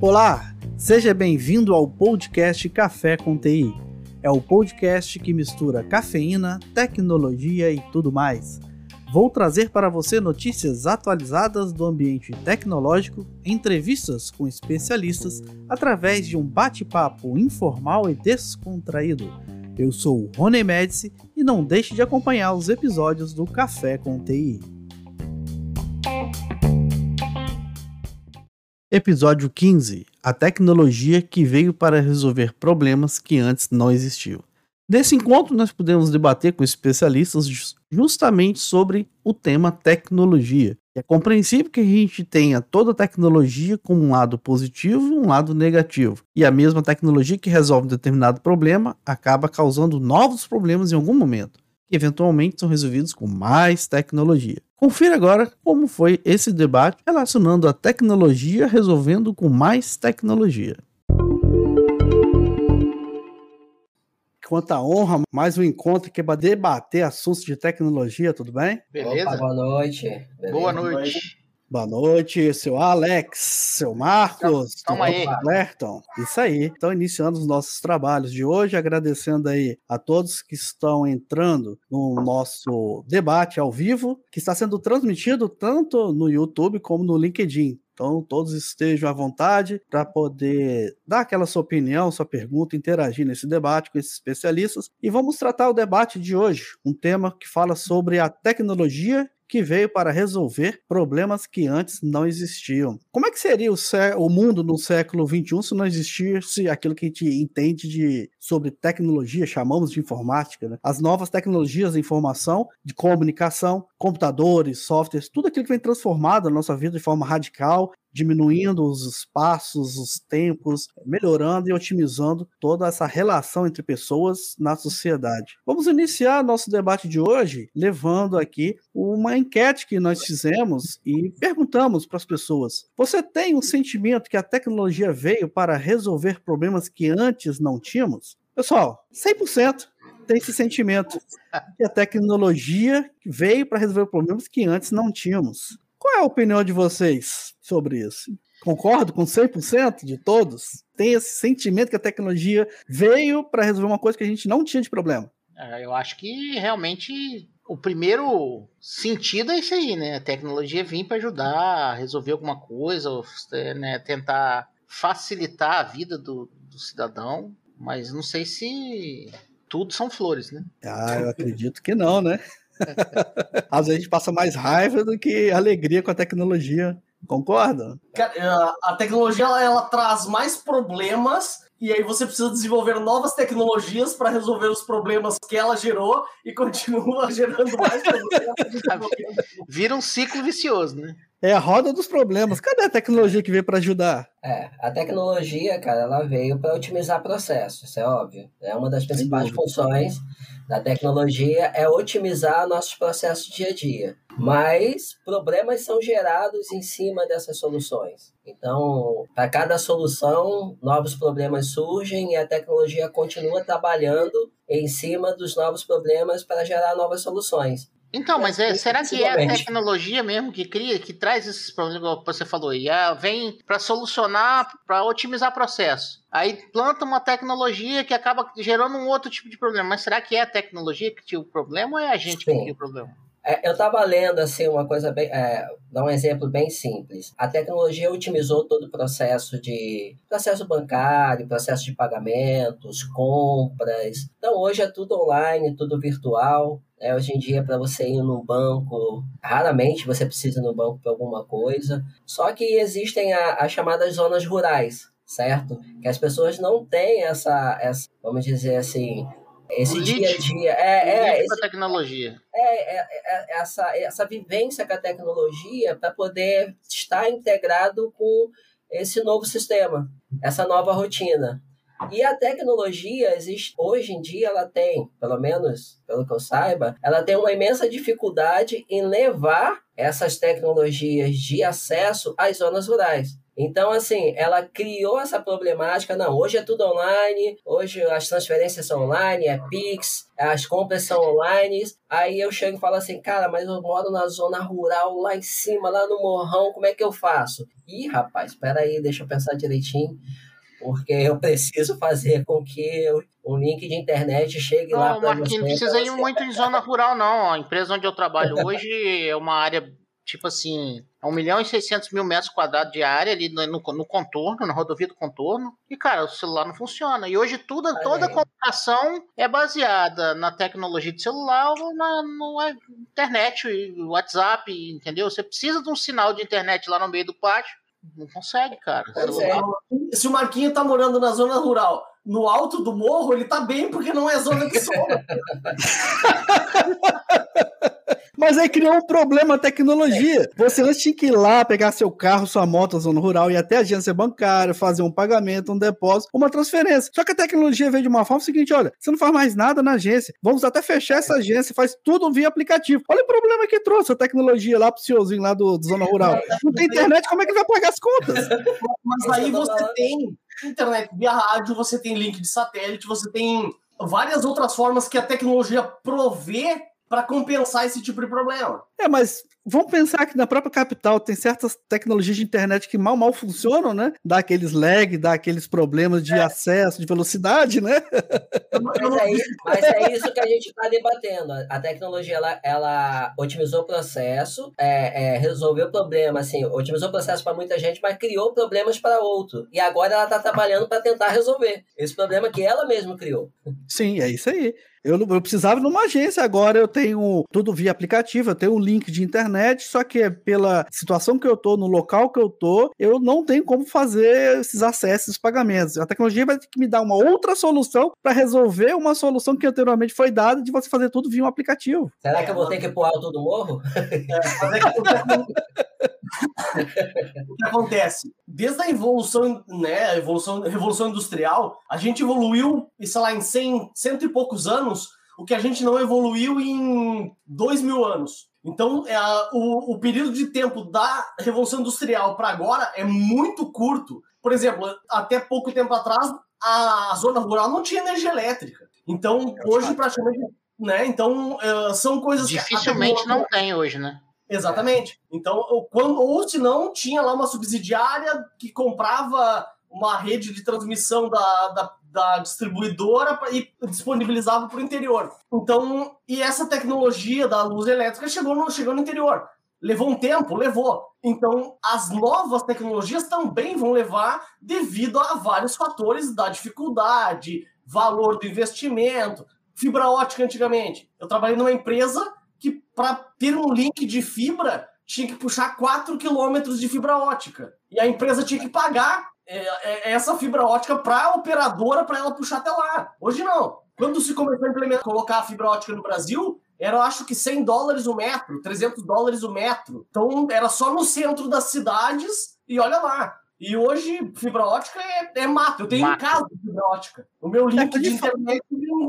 Olá, seja bem-vindo ao podcast Café com TI. É o podcast que mistura cafeína, tecnologia e tudo mais. Vou trazer para você notícias atualizadas do ambiente tecnológico, entrevistas com especialistas, através de um bate-papo informal e descontraído. Eu sou o Rony Médici e não deixe de acompanhar os episódios do Café com TI. Episódio 15: A tecnologia que veio para resolver problemas que antes não existiam. Nesse encontro, nós podemos debater com especialistas justamente sobre o tema tecnologia. É compreensível que a gente tenha toda a tecnologia com um lado positivo e um lado negativo. E a mesma tecnologia que resolve um determinado problema acaba causando novos problemas em algum momento, que eventualmente são resolvidos com mais tecnologia. Confira agora como foi esse debate relacionando a tecnologia resolvendo com mais tecnologia. Quanta honra, mais um encontro aqui para debater assuntos de tecnologia, tudo bem? Beleza. Opa, boa noite. Beleza? Boa noite. Boa noite, seu Alex, seu Marcos, Toma aí. Isso aí. Então, iniciando os nossos trabalhos de hoje, agradecendo aí a todos que estão entrando no nosso debate ao vivo, que está sendo transmitido tanto no YouTube como no LinkedIn. Então, todos estejam à vontade para poder dar aquela sua opinião, sua pergunta, interagir nesse debate com esses especialistas. E vamos tratar o debate de hoje, um tema que fala sobre a tecnologia que veio para resolver problemas que antes não existiam. Como é que seria o, o, mundo no século XXI se não existisse aquilo que a gente entende de, sobre tecnologia, chamamos de informática, né? As novas tecnologias de informação, de comunicação, computadores, softwares, tudo aquilo que vem transformado a nossa vida de forma radical diminuindo os espaços, os tempos, melhorando e otimizando toda essa relação entre pessoas na sociedade. Vamos iniciar nosso debate de hoje levando aqui uma enquete que nós fizemos e perguntamos para as pessoas: você tem um sentimento que a tecnologia veio para resolver problemas que antes não tínhamos? Pessoal, 100% tem esse sentimento que a tecnologia veio para resolver problemas que antes não tínhamos. Qual é a opinião de vocês sobre isso? Concordo com 100% de todos? Tem esse sentimento que a tecnologia veio para resolver uma coisa que a gente não tinha de problema? É, eu acho que realmente o primeiro sentido é isso aí, né? A tecnologia vir para ajudar resolver alguma coisa, né? tentar facilitar a vida do, do cidadão, mas não sei se tudo são flores, né? Ah, eu acredito que não, né? Às vezes a gente passa mais raiva do que alegria com a tecnologia. Concorda? A tecnologia ela, ela traz mais problemas e aí você precisa desenvolver novas tecnologias para resolver os problemas que ela gerou e continua gerando mais problemas. Vira um ciclo vicioso, né? É a roda dos problemas. Cadê a tecnologia que veio para ajudar? É, a tecnologia, cara, ela veio para otimizar processos, isso é óbvio. É uma das principais funções da tecnologia é otimizar nossos processos dia a dia. Mas problemas são gerados em cima dessas soluções. Então, para cada solução, novos problemas surgem e a tecnologia continua trabalhando em cima dos novos problemas para gerar novas soluções. Então, mas é, será que é a tecnologia mesmo que cria, que traz esses problemas que você falou? E vem para solucionar, para otimizar processo. Aí planta uma tecnologia que acaba gerando um outro tipo de problema. Mas será que é a tecnologia que tinha o problema ou é a gente Sim. que cria o problema? É, eu estava lendo assim uma coisa bem, é, dar um exemplo bem simples. A tecnologia otimizou todo o processo de processo bancário, processo de pagamentos, compras. Então hoje é tudo online, tudo virtual. É, hoje em dia, para você ir no banco, raramente você precisa ir no banco para alguma coisa. Só que existem as chamadas zonas rurais, certo? Que as pessoas não têm essa, essa vamos dizer assim, esse dia a dia. É, é, esse, tecnologia. É, é, é, essa, essa vivência com a tecnologia para poder estar integrado com esse novo sistema, essa nova rotina. E a tecnologia existe hoje em dia, ela tem, pelo menos pelo que eu saiba, ela tem uma imensa dificuldade em levar essas tecnologias de acesso às zonas rurais. Então, assim, ela criou essa problemática. Não, hoje é tudo online, hoje as transferências são online, é Pix, as compras são online. Aí eu chego e falo assim, cara, mas eu moro na zona rural, lá em cima, lá no morrão, como é que eu faço? Ih, rapaz, espera aí, deixa eu pensar direitinho porque eu preciso fazer com que um link de internet chegue não, lá para você. Não precisa ir muito em zona rural, não. A empresa onde eu trabalho hoje é uma área tipo assim, é 1 milhão e 600 mil metros quadrados de área ali no, no, no, contorno, na rodovia do contorno. E, cara, o celular não funciona. E hoje tudo, toda a comunicação é baseada na tecnologia de celular ou na no internet, WhatsApp, entendeu? Você precisa de um sinal de internet lá no meio do pátio. Não consegue, cara. É. Se o Marquinho tá morando na zona rural, no alto do morro, ele tá bem porque não é zona de sombra. Mas aí criou um problema a tecnologia. Você antes tinha que ir lá, pegar seu carro, sua moto, zona rural, ir até a agência bancária, fazer um pagamento, um depósito, uma transferência. Só que a tecnologia veio de uma forma seguinte: olha, você não faz mais nada na agência. Vamos até fechar essa agência, faz tudo via aplicativo. Olha o problema que trouxe a tecnologia lá pro senhorzinho lá do, do Zona Rural. Não tem internet, como é que ele vai pagar as contas? Mas aí você tem internet via rádio, você tem link de satélite, você tem várias outras formas que a tecnologia provê para compensar esse tipo de problema. É, mas vamos pensar que na própria capital tem certas tecnologias de internet que mal, mal funcionam, né? Dá aqueles lag, dá aqueles problemas de é. acesso, de velocidade, né? Mas é, isso, mas é isso que a gente está debatendo. A tecnologia, ela, ela otimizou o processo, é, é, resolveu o problema, assim, otimizou o processo para muita gente, mas criou problemas para outro. E agora ela está trabalhando para tentar resolver esse problema que ela mesma criou. Sim, é isso aí. Eu, eu precisava de uma agência, agora eu tenho tudo via aplicativo, eu tenho um link de internet, só que pela situação que eu tô, no local que eu tô, eu não tenho como fazer esses acessos, esses pagamentos. A tecnologia vai ter que me dar uma outra solução para resolver uma solução que anteriormente foi dada de você fazer tudo via um aplicativo. Será que eu vou ter que ir pro alto do morro? O que acontece? Desde a evolução, né, a evolução, a revolução industrial, a gente evoluiu, sei lá, em 100, cento e poucos anos, o que a gente não evoluiu em dois mil anos. Então, é, o, o período de tempo da Revolução Industrial para agora é muito curto. Por exemplo, até pouco tempo atrás, a zona rural não tinha energia elétrica. Então, é hoje, praticamente. Né? Então, uh, são coisas Dificilmente que. não tem hoje, né? Exatamente. Então, quando, ou se não, tinha lá uma subsidiária que comprava uma rede de transmissão da, da, da distribuidora e disponibilizava para o interior. Então, e essa tecnologia da luz elétrica chegou no, chegou no interior. Levou um tempo? Levou. Então, as novas tecnologias também vão levar devido a vários fatores da dificuldade, valor do investimento. Fibra ótica antigamente. Eu trabalhei numa empresa que para ter um link de fibra tinha que puxar 4 quilômetros de fibra ótica. E a empresa tinha que pagar é, é, essa fibra ótica para a operadora para ela puxar até lá. Hoje não. Quando se começou a implementar, colocar a fibra ótica no Brasil, era, acho que 100 dólares o metro, 300 dólares o metro. Então, era só no centro das cidades e olha lá. E hoje, fibra ótica é, é mato. Eu tenho mato. em casa fibra ótica. O meu link é de internet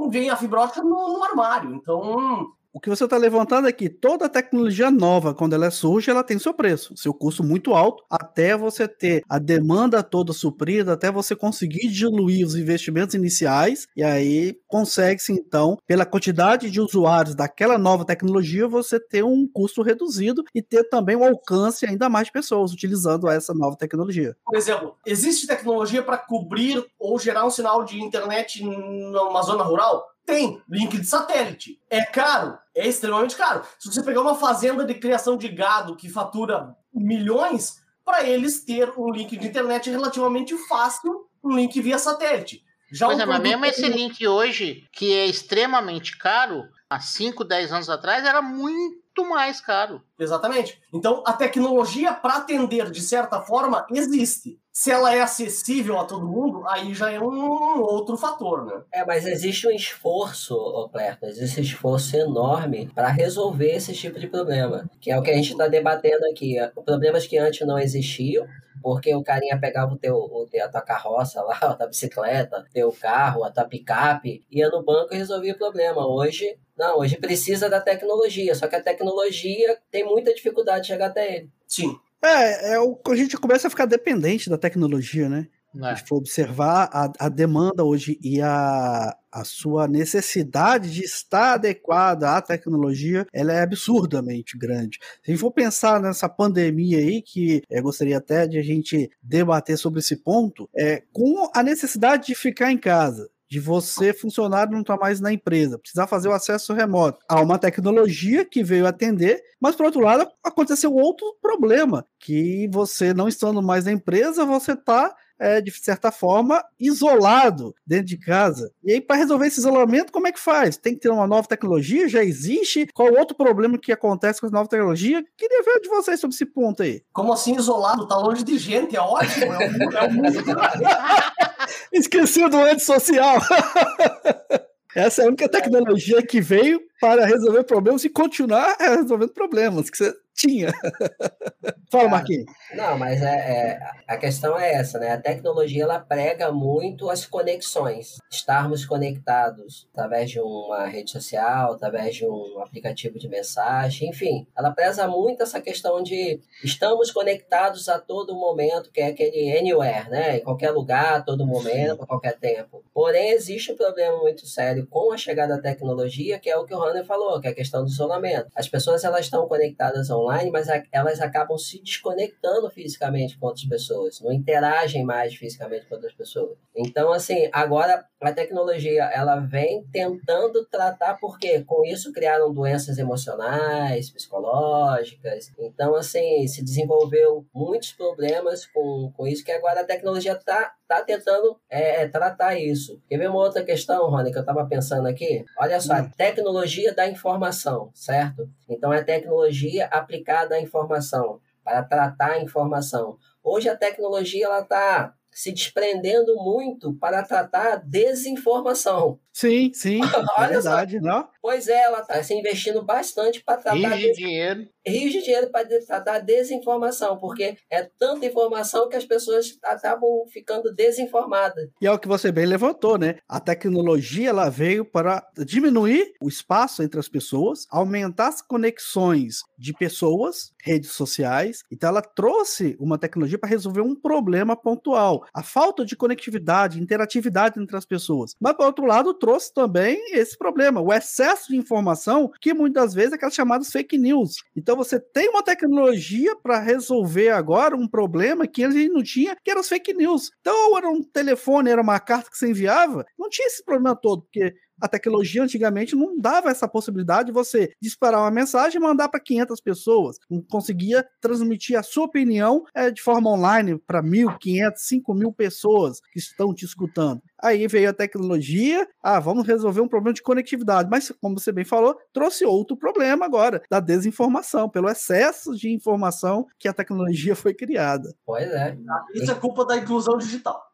vem a fibra ótica no, no armário. Então, o que você está levantando é que toda tecnologia nova, quando ela surge, ela tem seu preço, seu custo muito alto, até você ter a demanda toda suprida, até você conseguir diluir os investimentos iniciais, e aí consegue-se, então, pela quantidade de usuários daquela nova tecnologia, você ter um custo reduzido e ter também um alcance ainda mais de pessoas utilizando essa nova tecnologia. Por exemplo, existe tecnologia para cobrir ou gerar um sinal de internet numa zona rural? Tem link de satélite. É caro? É extremamente caro. Se você pegar uma fazenda de criação de gado que fatura milhões, para eles ter um link de internet é relativamente fácil, um link via satélite. Já pois é, mas mesmo esse link hoje, que é extremamente caro, há 5, 10 anos atrás, era muito muito mais caro. Exatamente. Então, a tecnologia para atender, de certa forma, existe. Se ela é acessível a todo mundo, aí já é um outro fator, né? É, mas existe um esforço, Clerto, existe um esforço enorme para resolver esse tipo de problema, que é o que a gente está debatendo aqui. Problemas que antes não existiam, porque o carinha pegava o teu, o teu, a tua carroça lá, a tua bicicleta, teu carro, a tua picape, ia no banco e resolvia o problema. Hoje, não, hoje precisa da tecnologia, só que a tecnologia tem muita dificuldade de chegar até ele. Sim. É, é o, a gente começa a ficar dependente da tecnologia, né? É. Se for observar a, a demanda hoje e a, a sua necessidade de estar adequada à tecnologia, ela é absurdamente grande. Se a gente for pensar nessa pandemia aí, que eu gostaria até de a gente debater sobre esse ponto, é com a necessidade de ficar em casa, de você, funcionário, não estar tá mais na empresa, precisar fazer o acesso remoto. Há uma tecnologia que veio atender, mas, por outro lado, aconteceu outro problema, que você não estando mais na empresa, você está é, de certa forma, isolado dentro de casa. E aí, para resolver esse isolamento, como é que faz? Tem que ter uma nova tecnologia? Já existe? Qual outro problema que acontece com essa nova tecnologia? Queria ver de vocês sobre esse ponto aí. Como assim isolado? Tá longe de gente, é ótimo. É um, é mundo. Esqueci do antissocial. Essa é a única tecnologia que veio para resolver problemas e continuar resolvendo problemas que você tinha. Fala, Marquinhos. Não, mas é, é, a questão é essa, né? A tecnologia ela prega muito as conexões. Estarmos conectados através de uma rede social, através de um aplicativo de mensagem, enfim. Ela preza muito essa questão de estamos conectados a todo momento, que é aquele anywhere, né? Em qualquer lugar, a todo momento, a qualquer tempo. Porém, existe um problema muito sério com a chegada da tecnologia, que é o que o Hanner falou, que é a questão do isolamento. As pessoas elas estão conectadas online, mas elas acabam se desconectando fisicamente com outras pessoas, não interagem mais fisicamente com outras pessoas. Então, assim, agora a tecnologia ela vem tentando tratar, porque com isso criaram doenças emocionais, psicológicas. Então, assim, se desenvolveu muitos problemas com, com isso, que agora a tecnologia está tá tentando é, tratar isso. Quer ver uma outra questão, Rony, que eu estava pensando aqui? Olha só, hum. tecnologia da informação, certo? Então, é tecnologia aplicada à informação, para tratar a informação. Hoje a tecnologia ela está se desprendendo muito para tratar a desinformação. Sim, sim, é verdade, não? Pois é, ela está se investindo bastante para tratar... Rios de dinheiro. Rios de dinheiro para tratar desinformação, porque é tanta informação que as pessoas acabam ficando desinformadas. E é o que você bem levantou, né? A tecnologia, ela veio para diminuir o espaço entre as pessoas, aumentar as conexões de pessoas, redes sociais, então ela trouxe uma tecnologia para resolver um problema pontual, a falta de conectividade, interatividade entre as pessoas. Mas, por outro lado, trouxe também esse problema, o excesso de informação, que muitas vezes é aquelas chamadas fake news. Então, você tem uma tecnologia para resolver agora um problema que ele não tinha, que eram as fake news. Então, era um telefone, era uma carta que você enviava, não tinha esse problema todo, porque a tecnologia antigamente não dava essa possibilidade de você disparar uma mensagem e mandar para 500 pessoas. Não conseguia transmitir a sua opinião é, de forma online para 1.500, 5.000 pessoas que estão te escutando. Aí veio a tecnologia, ah, vamos resolver um problema de conectividade, mas como você bem falou, trouxe outro problema agora, da desinformação, pelo excesso de informação que a tecnologia foi criada. Pois é. Isso é culpa da inclusão digital.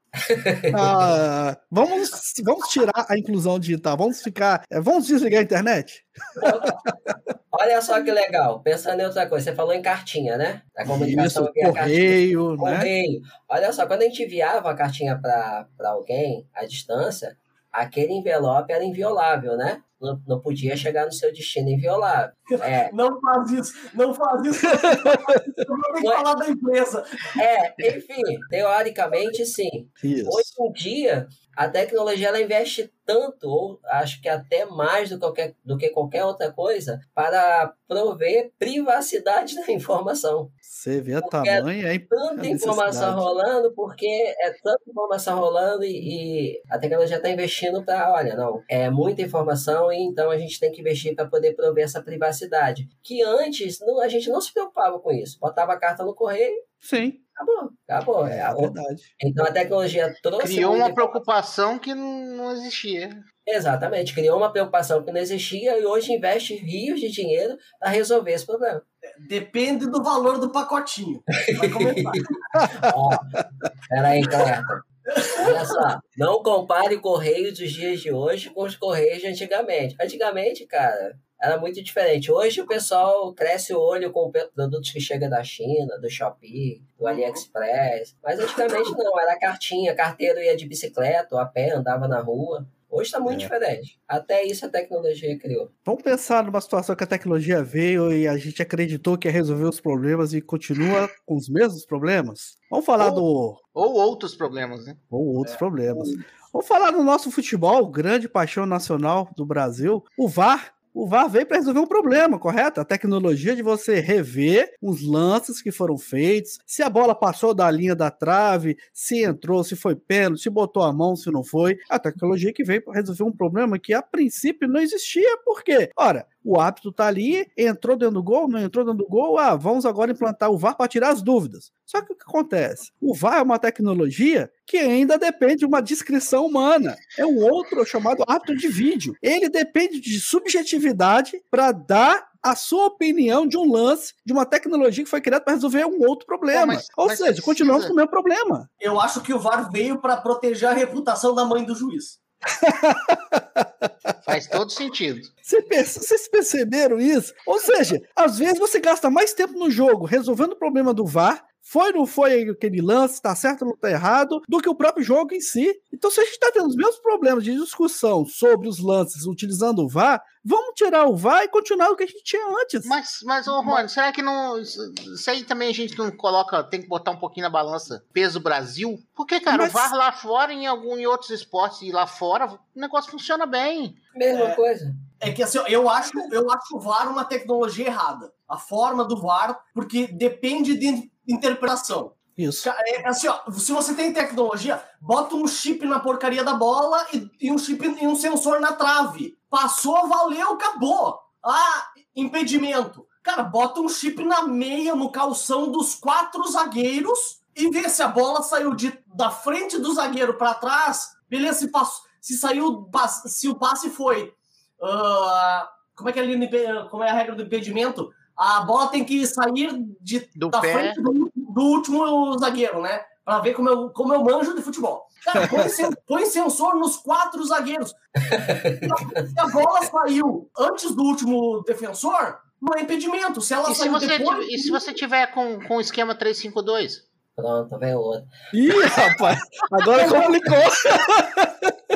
Ah, vamos, vamos tirar a inclusão digital, vamos ficar. É, vamos desligar a internet? Olha só que legal, pensando em outra coisa, você falou em cartinha, né? A comunicação Isso, correio, cartinha, né? Correio. Olha só, quando a gente enviava a cartinha para alguém à distância, aquele envelope era inviolável, né? Não, não podia chegar no seu destino inviolável. É. Não faz isso, não faz isso. Eu vou que falar da empresa. É, enfim, teoricamente sim. Isso. Hoje em dia, a tecnologia ela investe tanto, ou acho que até mais do que, qualquer, do que qualquer outra coisa, para prover privacidade da informação. Você vê a tamanho, é tanta informação rolando, porque é tanta informação rolando e, e a tecnologia está investindo para, olha, não, é muita informação e então a gente tem que investir para poder prover essa privacidade. Que antes não, a gente não se preocupava com isso. Botava a carta no correio, Sim. Acabou, acabou. É, É verdade. então a tecnologia trouxe. Criou uma preocupação que não não existia. Exatamente, criou uma preocupação que não existia e hoje investe rios de dinheiro para resolver esse problema. Depende do valor do pacotinho. Vai começar. Ó, peraí, Cleto. Olha só, não compare Correios dos dias de hoje com os Correios de antigamente. Antigamente, cara, era muito diferente. Hoje o pessoal cresce o olho com produtos que chegam da China, do Shopee, do AliExpress. Mas antigamente não, era cartinha, carteiro ia de bicicleta ou a pé, andava na rua. Hoje está muito É. diferente. Até isso a tecnologia criou. Vamos pensar numa situação que a tecnologia veio e a gente acreditou que ia resolver os problemas e continua com os mesmos problemas? Vamos falar do. Ou outros problemas, né? Ou outros problemas. Vamos falar do nosso futebol, grande paixão nacional do Brasil, o VAR. O VAR veio para resolver um problema, correto? A tecnologia de você rever os lances que foram feitos, se a bola passou da linha da trave, se entrou, se foi pênalti, se botou a mão, se não foi. A tecnologia que veio para resolver um problema que a princípio não existia. Por quê? Ora, o árbitro tá ali, entrou dentro do gol, não entrou dentro do gol, ah, vamos agora implantar o VAR para tirar as dúvidas. Só que o que acontece? O VAR é uma tecnologia que ainda depende de uma descrição humana. É um outro chamado árbitro de vídeo. Ele depende de subjetividade para dar a sua opinião de um lance, de uma tecnologia que foi criada para resolver um outro problema. Pô, mas- Ou mas seja, precisa- continuamos com o mesmo problema. Eu acho que o VAR veio para proteger a reputação da mãe do juiz. Faz todo sentido. Você perce- Vocês perceberam isso? Ou seja, às vezes você gasta mais tempo no jogo resolvendo o problema do VAR. Foi ou não foi aquele lance, tá certo ou não tá errado, do que o próprio jogo em si. Então, se a gente está tendo os mesmos problemas de discussão sobre os lances utilizando o VAR, vamos tirar o VAR e continuar o que a gente tinha antes. Mas, mas ô Rony, será que não. Isso aí também a gente não coloca, tem que botar um pouquinho na balança peso Brasil? Porque, cara, Mas- o VAR lá fora, em algum em outros esportes e lá fora, o negócio funciona bem. Mesma É. coisa. É que assim, eu acho, eu acho o VAR uma tecnologia errada. A forma do VAR, porque depende de interpretação. Isso. Ca- É assim, ó, se você tem tecnologia, bota um chip na porcaria da bola e, e um chip e um sensor na trave. Passou, valeu, acabou. Ah, impedimento. Cara, bota um chip na meia, no calção dos quatro zagueiros e vê se a bola saiu de, da frente do zagueiro para trás. Beleza, se, passou, se saiu, se o passe foi. ah, como é que é impe- como é a regra do impedimento? A bola tem que sair de, Do da pé. frente do, do último zagueiro, né? Pra ver como eu, como eu manjo de futebol. Cara, põe, sen- põe sensor nos quatro zagueiros. Se a bola saiu antes do último defensor, não é impedimento. Se ela E se saiu você, depois. e se você tiver com, com o esquema 352? Pronto, vem outro. Ih, rapaz, agora complicou.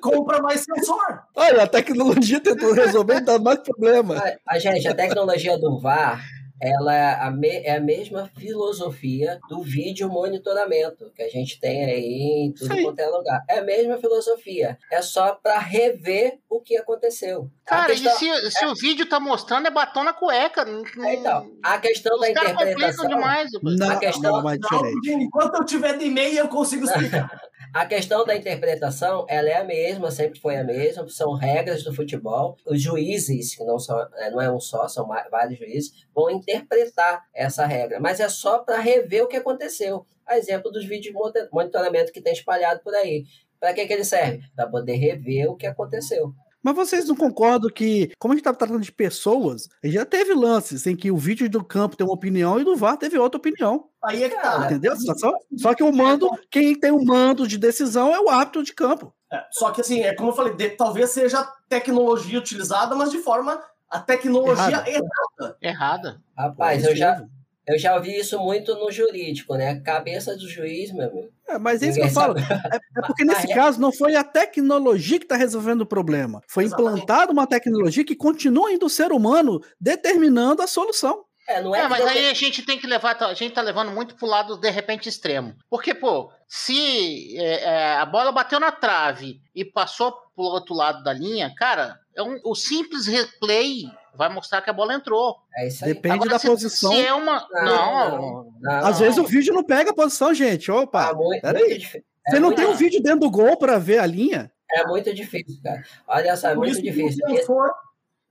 compra mais sensor. Olha, a tecnologia tentou resolver e dá mais problema. A, a gente, a tecnologia do VAR, ela é a, me- é a mesma filosofia do vídeo monitoramento que a gente tem aí em tudo Sim. quanto é lugar. É a mesma filosofia. É só para rever o que aconteceu. A Cara, questão, e se, se o vídeo tá mostrando é batom na cueca? É, então, a questão da os caras complicam interpretação. demais. Não, questão- não, mas Não, enquanto eu tiver de meia, eu consigo explicar. A questão da interpretação, ela é a mesma, sempre foi a mesma, são regras do futebol. Os juízes, que não, são, é, não é um só, são vários juízes, vão interpretar essa regra, mas é só para rever o que aconteceu. A exemplo dos vídeos de monitoramento que tem espalhado por aí. Para que, que ele serve? Para poder rever o que aconteceu. Mas vocês não concordam que, como a gente tá tratando de pessoas, já teve lances em que o vídeo do campo tem uma opinião e do VAR teve outra opinião. Aí é que tá. Entendeu a situação? Só que o mando, quem tem o mando de decisão é o árbitro de campo. É, só que assim, é como eu falei, de- talvez seja tecnologia utilizada, mas de forma. A tecnologia Errada. errada. Errada. Rapaz, eu já, eu já ouvi isso muito no jurídico, né? Cabeça do juiz, meu amigo. É, mas é isso que eu falo. É, é porque nesse caso não foi a tecnologia que está resolvendo o problema. Foi Exatamente. implantada uma tecnologia que continua ainda o ser humano determinando a solução. É, não é, É, mas aí a gente tem que levar, a gente tá levando muito pro lado de repente extremo. Porque, pô, se é, é, a bola bateu na trave e passou pro outro lado da linha, cara, é um- o simples replay vai mostrar que a bola entrou. É isso aí. Depende Agora, da se, posição. Se é uma. Não, Não, Não, Às vezes o vídeo não pega a posição, gente. Opa, Ah, muito, peraí. muito é você não tem um vídeo dentro do gol para ver a linha? É muito difícil, cara. Olha só, é muito isso difícil. o sensor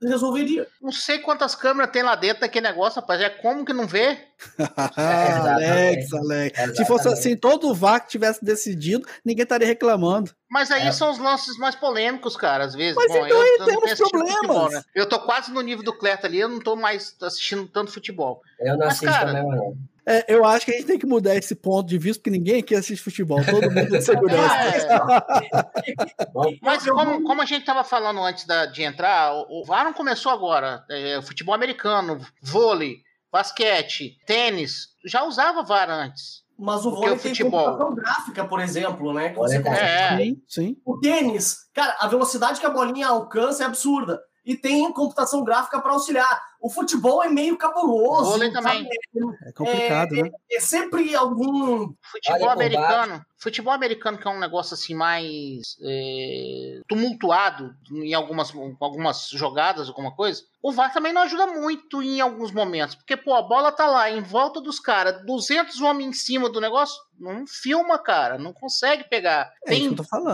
resolveria. não sei quantas câmeras tem lá dentro daquele negócio, rapaz. É como que não vê? Alex, Alex. Se fosse assim, todo o que tivesse decidido, ninguém estaria reclamando. Mas aí é. são os lances mais polêmicos, cara, às vezes. Mas Bom, então eu, aí eu temos problemas. Futebol, né? Eu tô quase no nível do Cleto ali, eu não tô mais assistindo tanto futebol. Eu não assisto cara, também, não. É, eu acho que a gente tem que mudar esse ponto de vista, porque ninguém aqui assiste futebol, todo mundo é segurança. É. Mas como, como, a gente estava falando antes da, de entrar, o, o VAR não começou agora. É, futebol americano, vôlei, basquete, tênis, já usava VAR antes. Mas o vôlei o tem futebol. computação gráfica, por exemplo, né? Que você é. Sim, sim. O tênis, cara, a velocidade que a bolinha alcança é absurda e tem computação gráfica para auxiliar. O futebol é meio cabuloso. Vôlei também. É complicado, é, né? É, é, sempre algum. Futebol americano. Futebol americano que é um negócio assim mais é, tumultuado em algumas, algumas jogadas, alguma coisa. O VAR também não ajuda muito em alguns momentos. Porque, pô, a bola tá lá em volta dos caras, 200 homens em cima do negócio. Não filma, cara. Não consegue pegar. É tem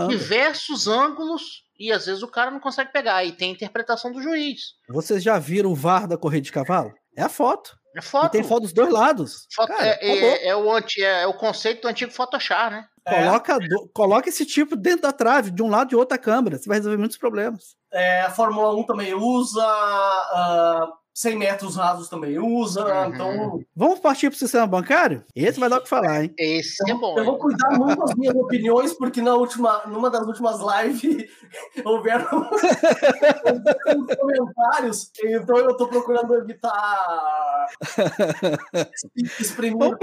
diversos ângulos e às vezes o cara não consegue pegar. E tem a interpretação do juiz. Vocês já viram o VAR da corrida de cavalo? É a foto. É foto. E tem foto dos dois lados. Foto, cara, é, é, é, o anti, é, o conceito do antigo Photoshop, né? Coloca, do, coloca esse tipo dentro da trave, de um lado e de outra câmera. Você vai resolver muitos problemas. É, a Fórmula 1 também usa. Uh, 100 metros rasos também usa, uhum. então... Vamos partir para o sistema bancário? Esse vai dar o que falar, hein? Esse é bom. Eu vou cuidar muito das minhas opiniões, porque na última, numa das últimas lives houveram comentários, então eu estou procurando evitar exprimir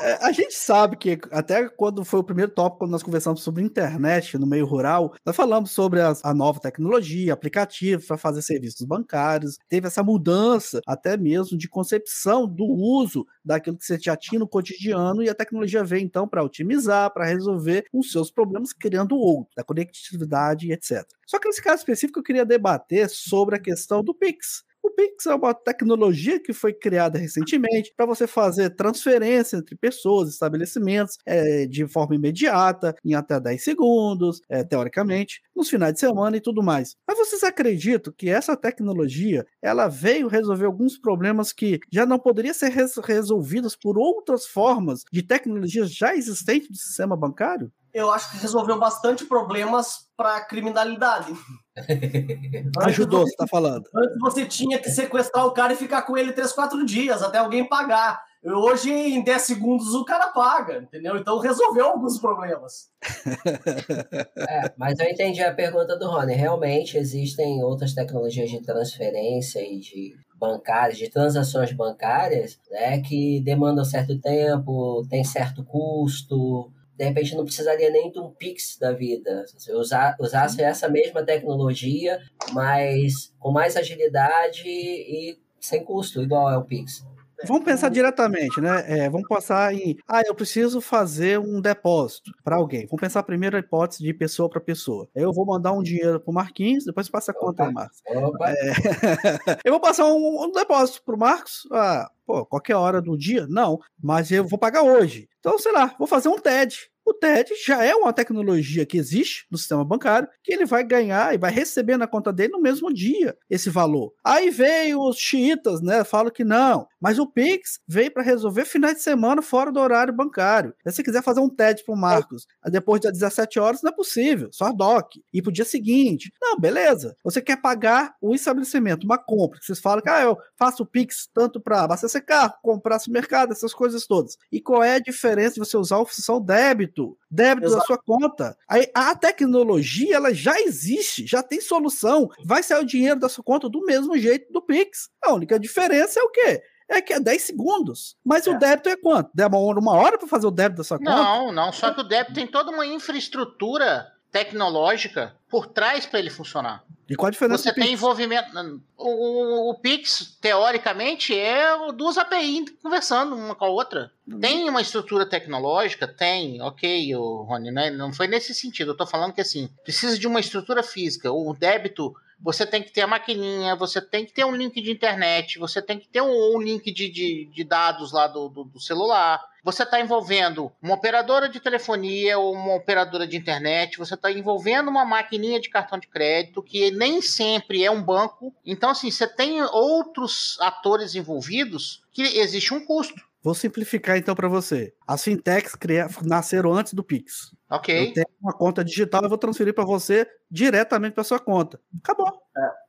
é, A gente sabe que até quando foi o primeiro tópico, quando nós conversamos sobre internet no meio rural, nós falamos sobre a, a nova tecnologia, aplicativos para fazer serviços bancários, teve essa mudança mudança até mesmo de concepção do uso daquilo que você já tinha no cotidiano e a tecnologia vem então para otimizar, para resolver os seus problemas, criando outro, da conectividade, etc. Só que nesse caso específico eu queria debater sobre a questão do Pix. Pix é uma tecnologia que foi criada recentemente para você fazer transferência entre pessoas, estabelecimentos, é, de forma imediata, em até 10 segundos, é, teoricamente, nos finais de semana e tudo mais. Mas vocês acreditam que essa tecnologia ela veio resolver alguns problemas que já não poderiam ser res resolvidos por outras formas de tecnologias já existentes do sistema bancário? Eu acho que resolveu bastante problemas para a criminalidade. Ajudou, você está falando. Antes você tinha que sequestrar o cara e ficar com ele 3, 4 dias, até alguém pagar. Hoje, em 10 segundos, o cara paga, entendeu? Então resolveu alguns problemas. É, mas eu entendi a pergunta do Rony. Realmente existem outras tecnologias de transferência e de bancárias, de transações bancárias, né, que demandam certo tempo, tem certo custo, de repente não precisaria nem de um Pix da vida. Se usar, usasse essa mesma tecnologia, mas com mais agilidade e sem custo, igual é o Pix. Vamos pensar diretamente, né? É, vamos passar em. Ah, eu preciso fazer um depósito para alguém. Vamos pensar primeiro a hipótese de pessoa para pessoa. Eu vou mandar um dinheiro para o Marquinhos, depois passa a conta ao Marcos. É... eu vou passar um, um depósito para o Marcos. Ah, pô, qualquer hora do dia? Não, mas eu vou pagar hoje. Então, sei lá, vou fazer um TED. O TED já é uma tecnologia que existe no sistema bancário, que ele vai ganhar e vai receber na conta dele no mesmo dia esse valor. Aí veio os xiitas, né? Falam que não, mas o Pix veio para resolver finais de semana fora do horário bancário. Se você quiser fazer um TED pro Marcos depois das 17 horas, não é possível, só DOC. E pro dia seguinte. Não, beleza. Você quer pagar o estabelecimento, uma compra, que vocês falam que ah, eu faço o Pix tanto para abastecer carro, comprar supermercado, essas coisas todas. E qual é a diferença de você usar a função débito? Débito, débito Exato. da sua conta. Aí a tecnologia ela já existe, já tem solução. Vai sair o dinheiro da sua conta do mesmo jeito do Pix. A única diferença é o quê? é que é 10 segundos. Mas é. o débito é quanto? Demora uma hora para fazer o débito da sua conta? Não, não. Só que o débito tem toda uma infraestrutura tecnológica por trás para ele funcionar. E qual a diferença? Você tem envolvimento. O, o, o, Pix, teoricamente, é duas API conversando uma com a outra. Uhum. Tem uma estrutura tecnológica? Tem, ok, Rony, né? não foi nesse sentido. Eu tô falando que assim, precisa de uma estrutura física. O débito você tem que ter a maquininha, você tem que ter um link de internet, você tem que ter um, um link de, de, de, dados lá do, do, do celular. Você está envolvendo uma operadora de telefonia ou uma operadora de internet, você está envolvendo uma maquininha de cartão de crédito, que nem sempre é um banco. Então, assim, você tem outros atores envolvidos que existe um custo. Vou simplificar então para você. As fintechs nasceram antes do Pix. Ok. Eu tenho uma conta digital, eu vou transferir para você diretamente para sua conta. Acabou.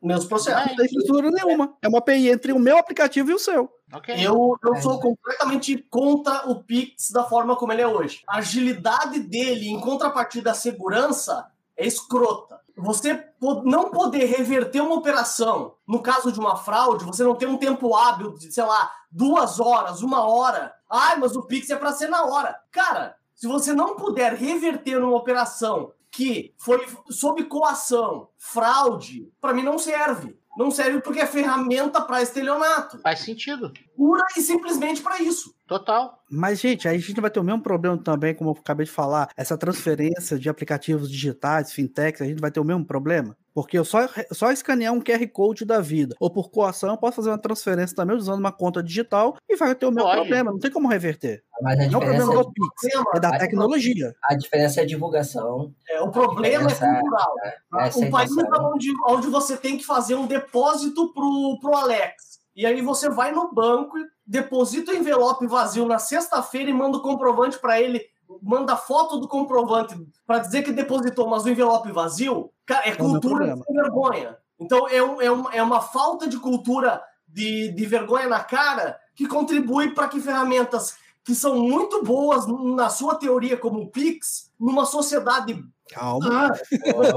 Meus processos. Não tem estrutura nenhuma. É uma API entre o meu aplicativo e o seu. Ok. Eu, eu sou completamente contra o Pix da forma como ele é hoje. A agilidade dele, em contrapartida à segurança, é escrota. Você não poder reverter uma operação, no caso de uma fraude, você não tem um tempo hábil de, sei lá, duas horas, uma hora. Ai, mas o Pix é para ser na hora. Cara, se você não puder reverter uma operação que foi sob coação, fraude, para mim não serve. Não serve porque é ferramenta para estelionato. Faz sentido. Pura e simplesmente para isso. Total. Mas, gente, aí a gente vai ter o mesmo problema também, como eu acabei de falar, essa transferência de aplicativos digitais, fintechs, a gente vai ter o mesmo problema? Porque eu só, só escanear um QR Code da vida, ou por coação, eu posso fazer uma transferência também usando uma conta digital e vai ter o Pode. problema, não tem como reverter. Mas a Não é o diferença, problema do Pix, Problema, é da tecnologia. a diferença é a divulgação. é, o problema é cultural. Essa é o país intenção. onde, onde você tem que fazer um depósito pro, pro Alex. E aí você vai no banco, e deposita o envelope vazio na sexta-feira e manda o comprovante para ele, manda foto do comprovante para dizer que depositou, mas o envelope vazio, cara, é É cultura sem vergonha. Então é, um- é, uma, é uma falta de cultura de, de vergonha na cara que contribui para que ferramentas que são muito boas na sua teoria como o Pix, numa sociedade Calma.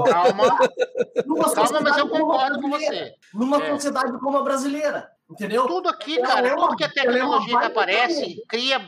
Calma. numa Calma, mas eu como a concordo com brasileira. você. Numa É. sociedade como a brasileira. Entendeu? Tudo aqui, Ela cara, é uma- tudo que a é tecnologia que baita aparece cria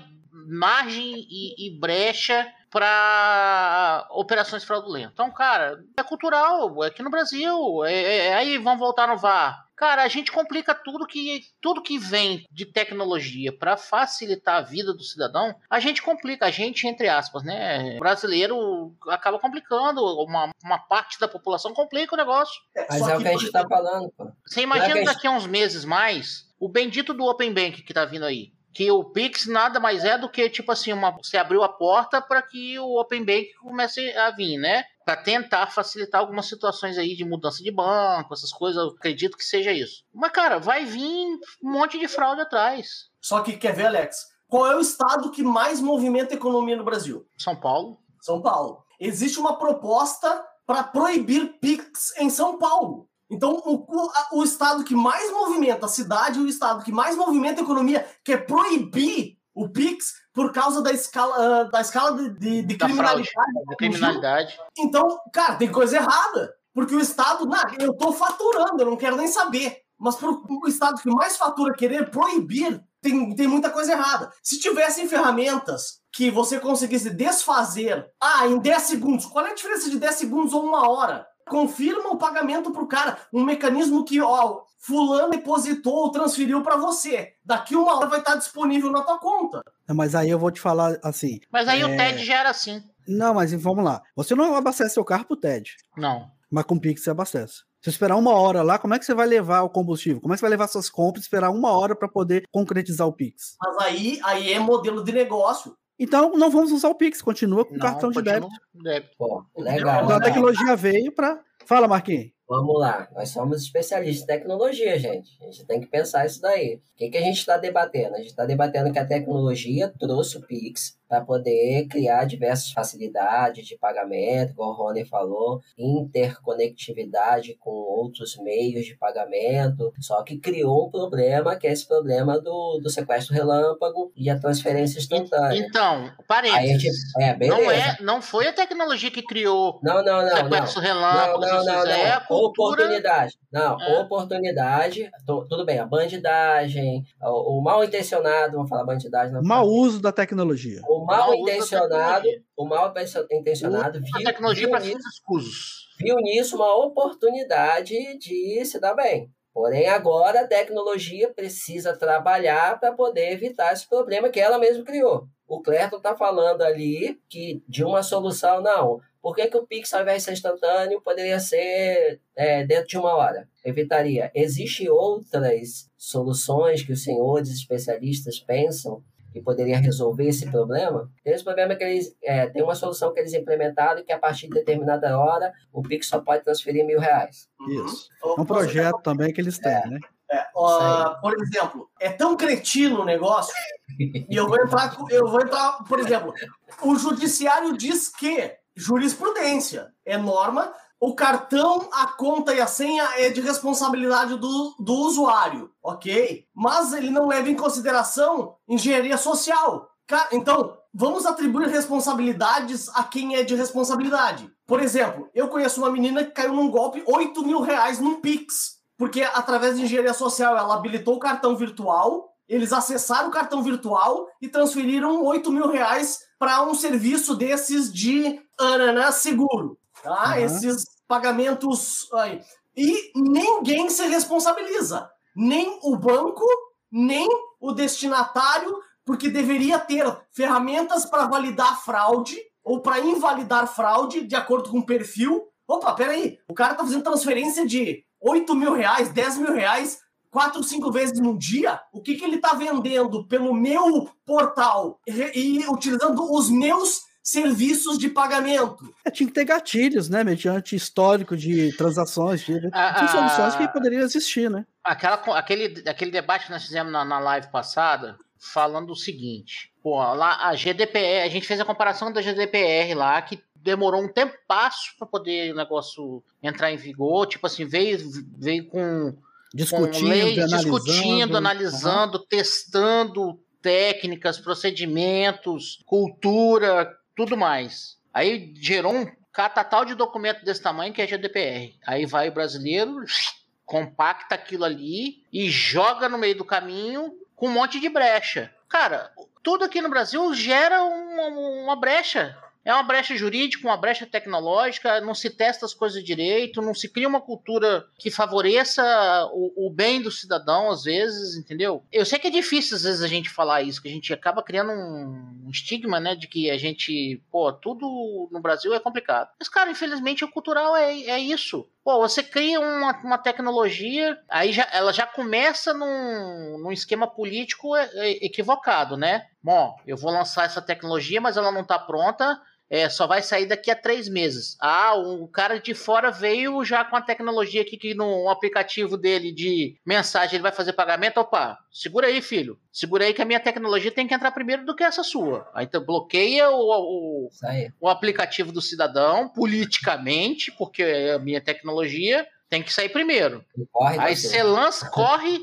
margem e, e brecha para operações fraudulentas. Então, cara, é cultural, é aqui no Brasil. é- é- aí vão voltar no VAR. Cara, a gente complica tudo que tudo que vem de tecnologia para facilitar a vida do cidadão, a gente complica, a gente entre aspas, né? O brasileiro acaba complicando, uma, uma parte da população complica o negócio. Mas Só é o que a por gente tá falando, pô. Você imagina que a daqui a uns meses mais o bendito do Open Bank que tá vindo aí. Que o Pix nada mais é do que, tipo assim, uma, você abriu a porta para que o Open Bank comece a vir, né? Para tentar facilitar algumas situações aí de mudança de banco, essas coisas, eu acredito que seja isso. Mas, cara, vai vir um monte de fraude atrás. Só que quer ver, Alex? Qual é o estado que mais movimenta a economia no Brasil? São Paulo. São Paulo. Existe uma proposta para proibir Pix em São Paulo. Então, o, o- estado que mais movimenta a cidade, o estado que mais movimenta a economia, quer proibir o Pix por causa da escala, ah, da escala de, de- de Da fraude. criminalidade. Da criminalidade. Então, cara, tem coisa errada. Porque o Estado, não, eu tô faturando, eu não quero nem saber. Mas pro o Estado que mais fatura querer proibir, tem, tem muita coisa errada. Se tivessem ferramentas que você conseguisse desfazer, ah, em 10 segundos, qual é a diferença de 10 segundos ou uma hora? Confirma o pagamento pro cara. Um mecanismo que, ó, fulano depositou ou transferiu para você. Daqui uma hora vai estar disponível na tua conta. Mas aí eu vou te falar assim. Mas aí o É. TED já era assim. Não, mas vamos lá. Você não abastece seu carro pro TED, Não. mas com o Pix você abastece. Se você esperar uma hora lá, como é que você vai levar o combustível? Como é que você vai levar suas compras e esperar uma hora para poder concretizar o Pix? Mas aí, aí é modelo de negócio. Então não vamos usar o Pix, continua com o Não, cartão de débito. débito. Pô, Então, legal. Então, a legal. tecnologia veio para. Fala, Marquinhos. Vamos lá, nós somos especialistas em tecnologia, gente. A gente tem que pensar isso daí. O que, que a gente está debatendo? A gente está debatendo que a tecnologia trouxe o Pix para poder criar diversas facilidades de pagamento, como o Rony falou, interconectividade com outros meios de pagamento. Só que criou um problema, que é esse problema do, do sequestro relâmpago e a transferência instantânea. Então, a gente. parênteses. É. Não, é, não foi a tecnologia que criou Não, não, o não, não. sequestro Não, relâmpago, não, não, a não. Cultura. Oportunidade. Não, É. oportunidade. tu- tudo bem, a bandidagem, o, o mal intencionado, vamos falar bandidagem, não. Mau uso da tecnologia. O mal Mau uso da intencionado, tecnologia. o mal intencionado A viu, tecnologia viu, para nisso, fins escusos. viu nisso uma oportunidade de se dar bem. Porém, agora a tecnologia precisa trabalhar para poder evitar esse problema que ela mesma criou. O Clerton está falando ali que de uma solução, não. Por que, que o Pix, ao invés de ser instantâneo, poderia ser é, dentro de uma hora? Evitaria. Existem outras soluções que os senhores especialistas pensam que poderia resolver esse problema? Tem esse problema que eles é, tem uma solução que eles implementaram que a partir de determinada hora o Pix só pode transferir mil reais. Isso. Uhum. É um projeto também que eles têm, né? É, ó, por exemplo, é tão cretino o negócio E eu vou entrar, eu vou entrar, por exemplo, o judiciário diz que jurisprudência é norma, o cartão, a conta e a senha é de responsabilidade do, do usuário, ok? Mas ele não leva em consideração engenharia social. Então, vamos atribuir responsabilidades a quem é de responsabilidade. Por exemplo, eu conheço uma menina que caiu num golpe 8 mil reais num Pix, porque através de engenharia social ela habilitou o cartão virtual, eles acessaram o cartão virtual e transferiram 8 mil reais para um serviço desses de ananã seguro. Tá? Uhum. Esses pagamentos aí. E ninguém se responsabiliza. Nem o banco, nem o destinatário, porque deveria ter ferramentas para validar fraude ou para invalidar fraude de acordo com o perfil. Opa, peraí, o cara tá fazendo transferência de 8 mil reais, 10 mil reais, quatro, cinco vezes no dia, o que, que ele tá vendendo pelo meu portal e, e utilizando os meus serviços de pagamento. É, tinha que ter gatilhos, né? Mediante histórico de transações, de, de soluções que poderiam existir, né? Aquela, aquele, aquele debate que nós fizemos na, na live passada, falando o seguinte: pô, lá a GDPR, a gente fez a comparação da GDPR lá, que demorou um tempo passo para poder o negócio entrar em vigor. Tipo assim, veio, veio com, discutindo, leis, analisando, discutindo, analisando, uhum. testando técnicas, procedimentos, cultura, tudo mais. Aí gerou um catatal de documento desse tamanho que é GDPR. Aí vai o brasileiro, compacta aquilo ali e joga no meio do caminho com um monte de brecha. Cara, tudo aqui no Brasil gera uma, uma brecha. É uma brecha jurídica, uma brecha tecnológica, não se testa as coisas direito, não se cria uma cultura que favoreça o, o, bem do cidadão, às vezes, entendeu? Eu sei que é difícil, às vezes, a gente falar isso, que a gente acaba criando um, estigma, né, de que a gente, pô, tudo no Brasil é complicado. Mas, cara, infelizmente, o cultural é, é isso. Pô, você cria uma, uma tecnologia, aí já, ela já começa num, num esquema político equivocado, né? Bom, eu vou lançar essa tecnologia, mas ela não está pronta é, só vai sair daqui a três meses. Ah, o cara de fora veio já com a tecnologia aqui que no aplicativo dele de mensagem ele vai fazer pagamento. Opa, segura aí, filho. Segura aí que a minha tecnologia tem que entrar primeiro do que essa sua. Aí então bloqueia o, o, o aplicativo do cidadão politicamente, porque é a minha tecnologia tem que sair primeiro. Corre aí você lança, corre,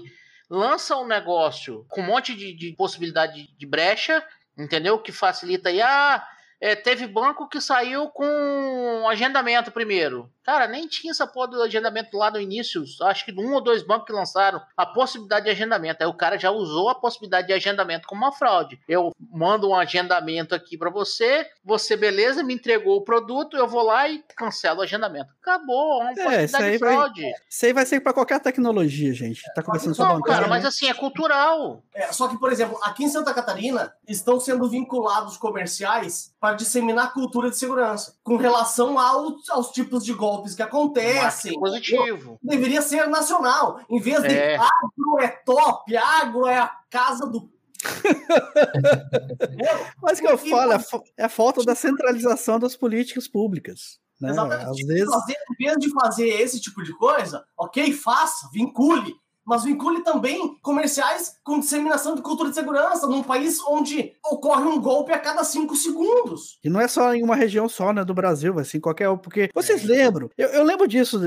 lança um negócio com um monte de, de possibilidade de brecha, entendeu? Que facilita aí. Ah, é, teve banco que saiu com agendamento primeiro. Cara, nem tinha essa porra do agendamento lá no início. Acho que um ou dois bancos que lançaram a possibilidade de agendamento. Aí o cara já usou a possibilidade de agendamento como uma fraude. Eu mando um agendamento aqui para você, você, beleza, me entregou o produto, eu vou lá e cancelo o agendamento. Acabou, é uma é, possibilidade de fraude. Vai, isso aí vai ser para qualquer tecnologia, gente. Tá começando só bancária. cara, mas assim, é cultural. É, só que, por exemplo, aqui em Santa Catarina, estão sendo vinculados comerciais para disseminar cultura de segurança com relação ao, aos tipos de golpes que acontecem. Positivo. Deveria ser nacional. Em vez de é. agro é top, agro é a casa do Mas que eu falo, é a falta da centralização das políticas públicas. Né? Exatamente. Às vezes... Fazer, em vez de fazer esse tipo de coisa, ok, faça, vincule mas vincule também comerciais com disseminação de cultura de segurança num país onde ocorre um golpe a cada cinco segundos. E não é só em uma região só, né, do Brasil, assim, qualquer porque vocês é. lembram? Eu, eu lembro disso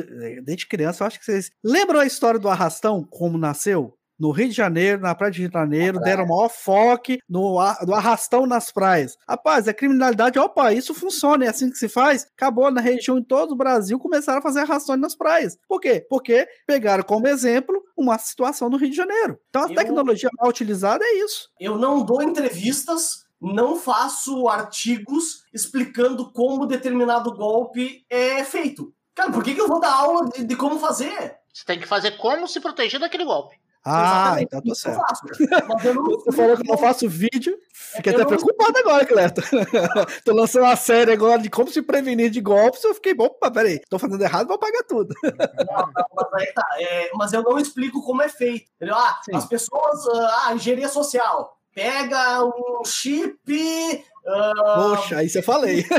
desde criança, eu acho que vocês lembram a história do arrastão, como nasceu? No Rio de Janeiro, na Praia de Rio de Janeiro, deram o maior foco no, no arrastão nas praias. Rapaz, a criminalidade, opa, isso funciona, é assim que se faz. Acabou na região, em todo o Brasil, começaram a fazer arrastões nas praias. Por quê? Porque pegaram como exemplo uma situação no Rio de Janeiro. Então a eu, tecnologia mal utilizada é isso. Eu não dou entrevistas não faço artigos explicando como determinado golpe é feito. Cara, por que, que eu vou dar aula de, de como fazer? Você tem que fazer como se proteger daquele golpe. Ah, então tá certo. Você falou que eu não faço vídeo. Fiquei até não... preocupado agora, Cleto. tô lançando uma série agora de como se prevenir de golpes. Eu fiquei, opa, peraí, tô fazendo errado, vou pagar tudo. Não, não, mas, tá, é, mas eu não explico como é feito. Ah, as pessoas, ah, engenharia social, pega um chip. Uh... Poxa, aí você falei.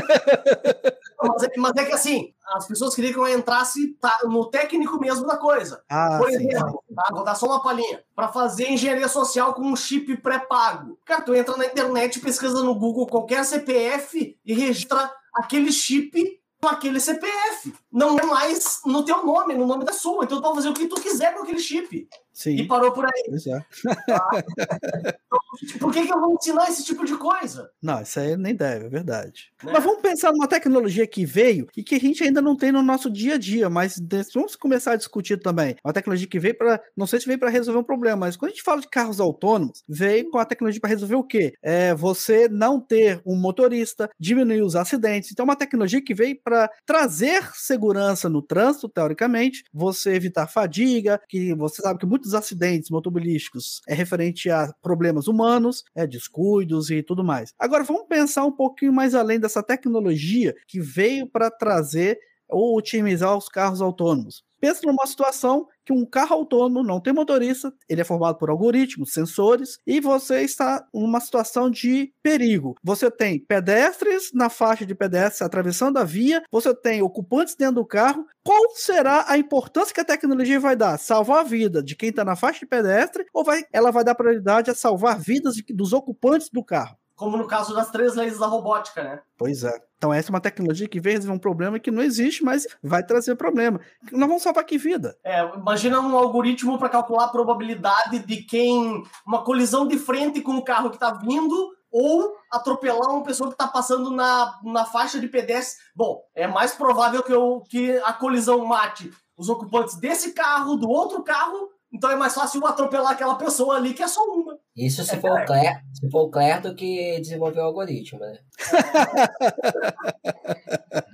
Mas é, mas é que assim, as pessoas queriam que eu entrasse tá, no técnico mesmo da coisa. Ah, Por sim. exemplo, tá? vou dar só uma palhinha. Para fazer engenharia social com um chip pré-pago. Cara, tu entra na internet, pesquisa no Google qualquer CPF e registra aquele chip com aquele CPF. Não é mais no teu nome, no nome da sua. Então tu pode fazer o que tu quiser com aquele chip. E Sim. parou por aí. É. Por que, que eu vou ensinar esse tipo de coisa? Não, isso aí nem deve, é verdade. Né? Mas vamos pensar numa tecnologia que veio e que a gente ainda não tem no nosso dia a dia, mas vamos começar a discutir também. Uma tecnologia que veio para, não sei se veio para resolver um problema, mas quando a gente fala de carros autônomos, veio com a tecnologia para resolver o quê? É você não ter um motorista, diminuir os acidentes. Então, é uma tecnologia que veio para trazer segurança no trânsito, teoricamente, você evitar fadiga, que você sabe que muitos acidentes automobilísticos é referente a problemas humanos, é descuidos e tudo mais. Agora vamos pensar um pouquinho mais além dessa tecnologia que veio para trazer ou otimizar os carros autônomos. Pensa numa situação que um carro autônomo não tem motorista, ele é formado por algoritmos, sensores, e você está numa situação de perigo. Você tem pedestres na faixa de pedestres atravessando a via, você tem ocupantes dentro do carro. Qual será a importância que a tecnologia vai dar? Salvar a vida de quem está na faixa de pedestre ou vai, ela vai dar prioridade a salvar vidas dos ocupantes do carro? Como no caso das três leis da robótica, né? Pois é. Então essa é uma tecnologia que veio resolver um problema que não existe, mas vai trazer problema. Nós vamos salvar que vida? É, imagina um algoritmo para calcular a probabilidade de quem. uma colisão de frente com o carro que está vindo ou atropelar uma pessoa que está passando na, na faixa de pedestre. Bom, é mais provável que, eu, que a colisão mate os ocupantes desse carro, do outro carro, então é mais fácil atropelar aquela pessoa ali que é só uma. Isso se É, for, o. Cler, se for o Clerto que desenvolveu o algoritmo, né?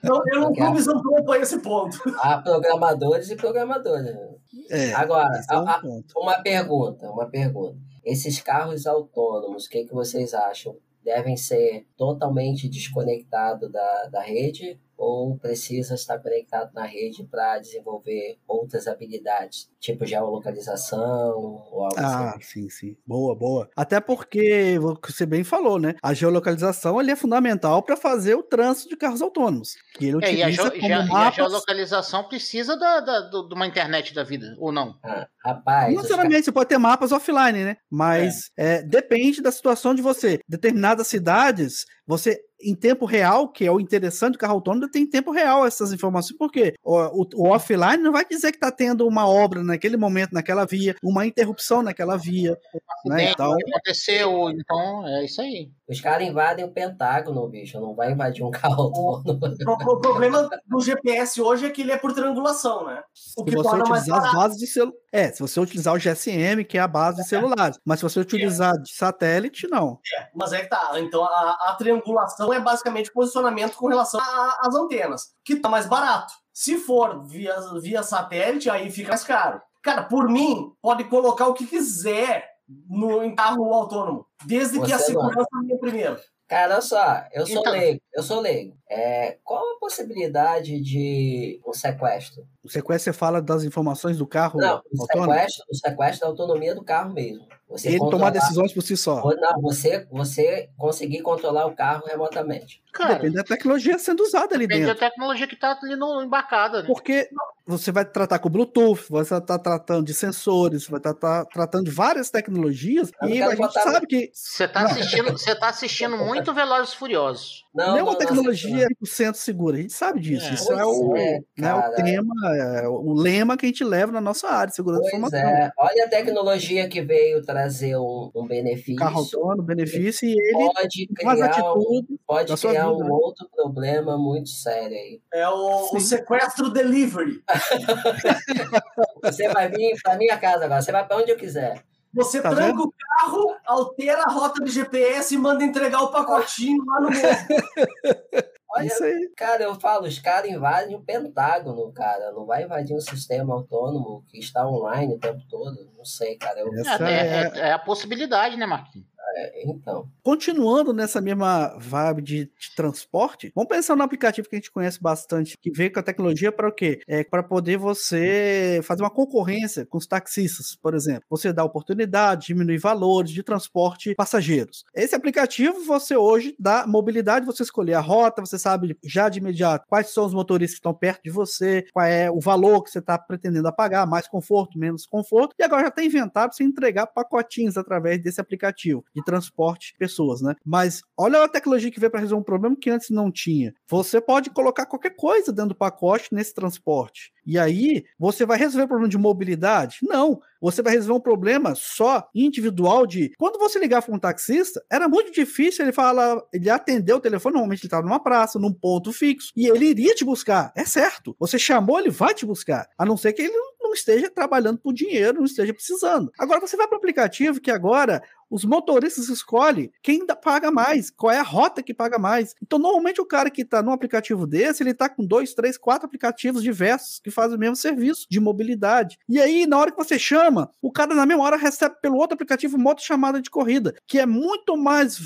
Não, eu não estou misantropo a esse ponto. Há programadores e programadores. né? É. Agora, é um a- a- uma pergunta, uma pergunta. Esses carros autônomos, o que, que vocês acham? Devem ser totalmente desconectados da, da rede ou precisa estar conectado na rede para desenvolver outras habilidades, tipo geolocalização ou algo Ah, assim? sim, sim. Boa, boa. Até porque, você bem falou, né? A geolocalização ali é fundamental para fazer o trânsito de carros autônomos. Que ele É, e, a utiliza como já- e a mapas. geolocalização precisa da, da- do- de uma internet da vida, ou não? Ah, rapaz, Não necessariamente, você pode ter mapas offline, né? Mas é, depende da situação de você. Determinadas cidades, você, em tempo real, que é o interessante do carro autônomo, tem em tempo real essas informações, porque o, o- o offline não vai dizer que está tendo uma obra naquele momento, naquela via, uma interrupção naquela via. Né? Acidente, Então, Aconteceu, então é isso aí. Os caras invadem o Pentágono, bicho. Não vai invadir um carro autônomo. O, pro- o problema do GPS hoje é que ele é por triangulação, né? O se que você torna mais utilizar as bases de celular. É, se você utilizar o GSM, que é a base de celulares. Mas se você utilizar de satélite, não. Mas é que tá. Então a, a triangulação é basicamente posicionamento com relação às antenas, que tá mais barato. Se for via, via satélite, aí fica mais caro. Cara, por mim, pode colocar o que quiser no, em carro autônomo, desde que a Você não. segurança venha primeiro. Cara, olha só, eu sou Então- leigo, eu sou leigo. É, qual a possibilidade de um sequestro? O sequestro você fala das informações do carro Não, o sequestro, o sequestro da autonomia do carro mesmo. Você Ele tomar decisões por si só. ou Não, você, você conseguir controlar o carro remotamente. Cara, Depende da tecnologia sendo usada ali depende da dentro. tecnologia que tá ali no embarcada, né? Porque você vai tratar com Bluetooth, você vai estar tratando de sensores, vai estar tratando de várias tecnologias, Eu e a gente botar- sabe que Você tá assistindo, você tá assistindo muito Velozes e Furiosos. Não, não é não, uma não, tecnologia 100% segura, a gente sabe disso. É. Isso é o, é, né, o tema, é, o lema que a gente leva na nossa área de segurança da Pois informação. é, olha a tecnologia que veio trazer um, um benefício. Carro autônomo, benefício, e ele pode criar, um, atitude pode criar um outro problema muito sério aí. É o, Sim. o sequestro delivery. Você vai vir pra minha casa agora, você vai pra onde eu quiser. Você Tá tranca vendo? o carro, altera a rota do GPS e manda entregar o pacotinho lá no. Olha, Isso aí. cara, eu falo, os caras invadem o Pentágono, cara. Não vai invadir um sistema autônomo que está online o tempo todo. Não sei, cara. Eu, É, é, é- é a possibilidade, né, Marquinhos? É, então. Continuando nessa mesma vibe de, de, transporte, vamos pensar no aplicativo que a gente conhece bastante, que veio com a tecnologia para o quê? É para poder você fazer uma concorrência com os taxistas, por exemplo. Você dá oportunidade, diminuir valores de transporte passageiros. Esse aplicativo você hoje dá mobilidade, você escolher a rota, você sabe já de imediato quais são os motoristas que estão perto de você, qual é o valor que você está pretendendo pagar, mais conforto, menos conforto. E agora já está inventado você entregar pacotinhos através desse aplicativo de transporte de pessoas, né? Mas olha a tecnologia que veio para resolver um problema que antes não tinha. Você pode colocar qualquer coisa dentro do pacote nesse transporte. E aí, você vai resolver o problema de mobilidade? Não. Você vai resolver um problema só individual de. Quando você ligar para um taxista, era muito difícil ele falar, ele atender o telefone. Normalmente ele estava numa praça, num ponto fixo, e ele iria te buscar. É certo. Você chamou, ele vai te buscar. A não ser que ele não esteja trabalhando por dinheiro, não esteja precisando. Agora você vai para o aplicativo que agora os motoristas escolhem quem paga mais, qual é a rota que paga mais. Então, normalmente, o cara que está num aplicativo desse, ele está com dois, três, quatro aplicativos diversos que fazem o mesmo serviço de mobilidade. E aí, na hora que você chama, o cara na mesma hora recebe pelo outro aplicativo uma outra chamada de corrida, que é muito mais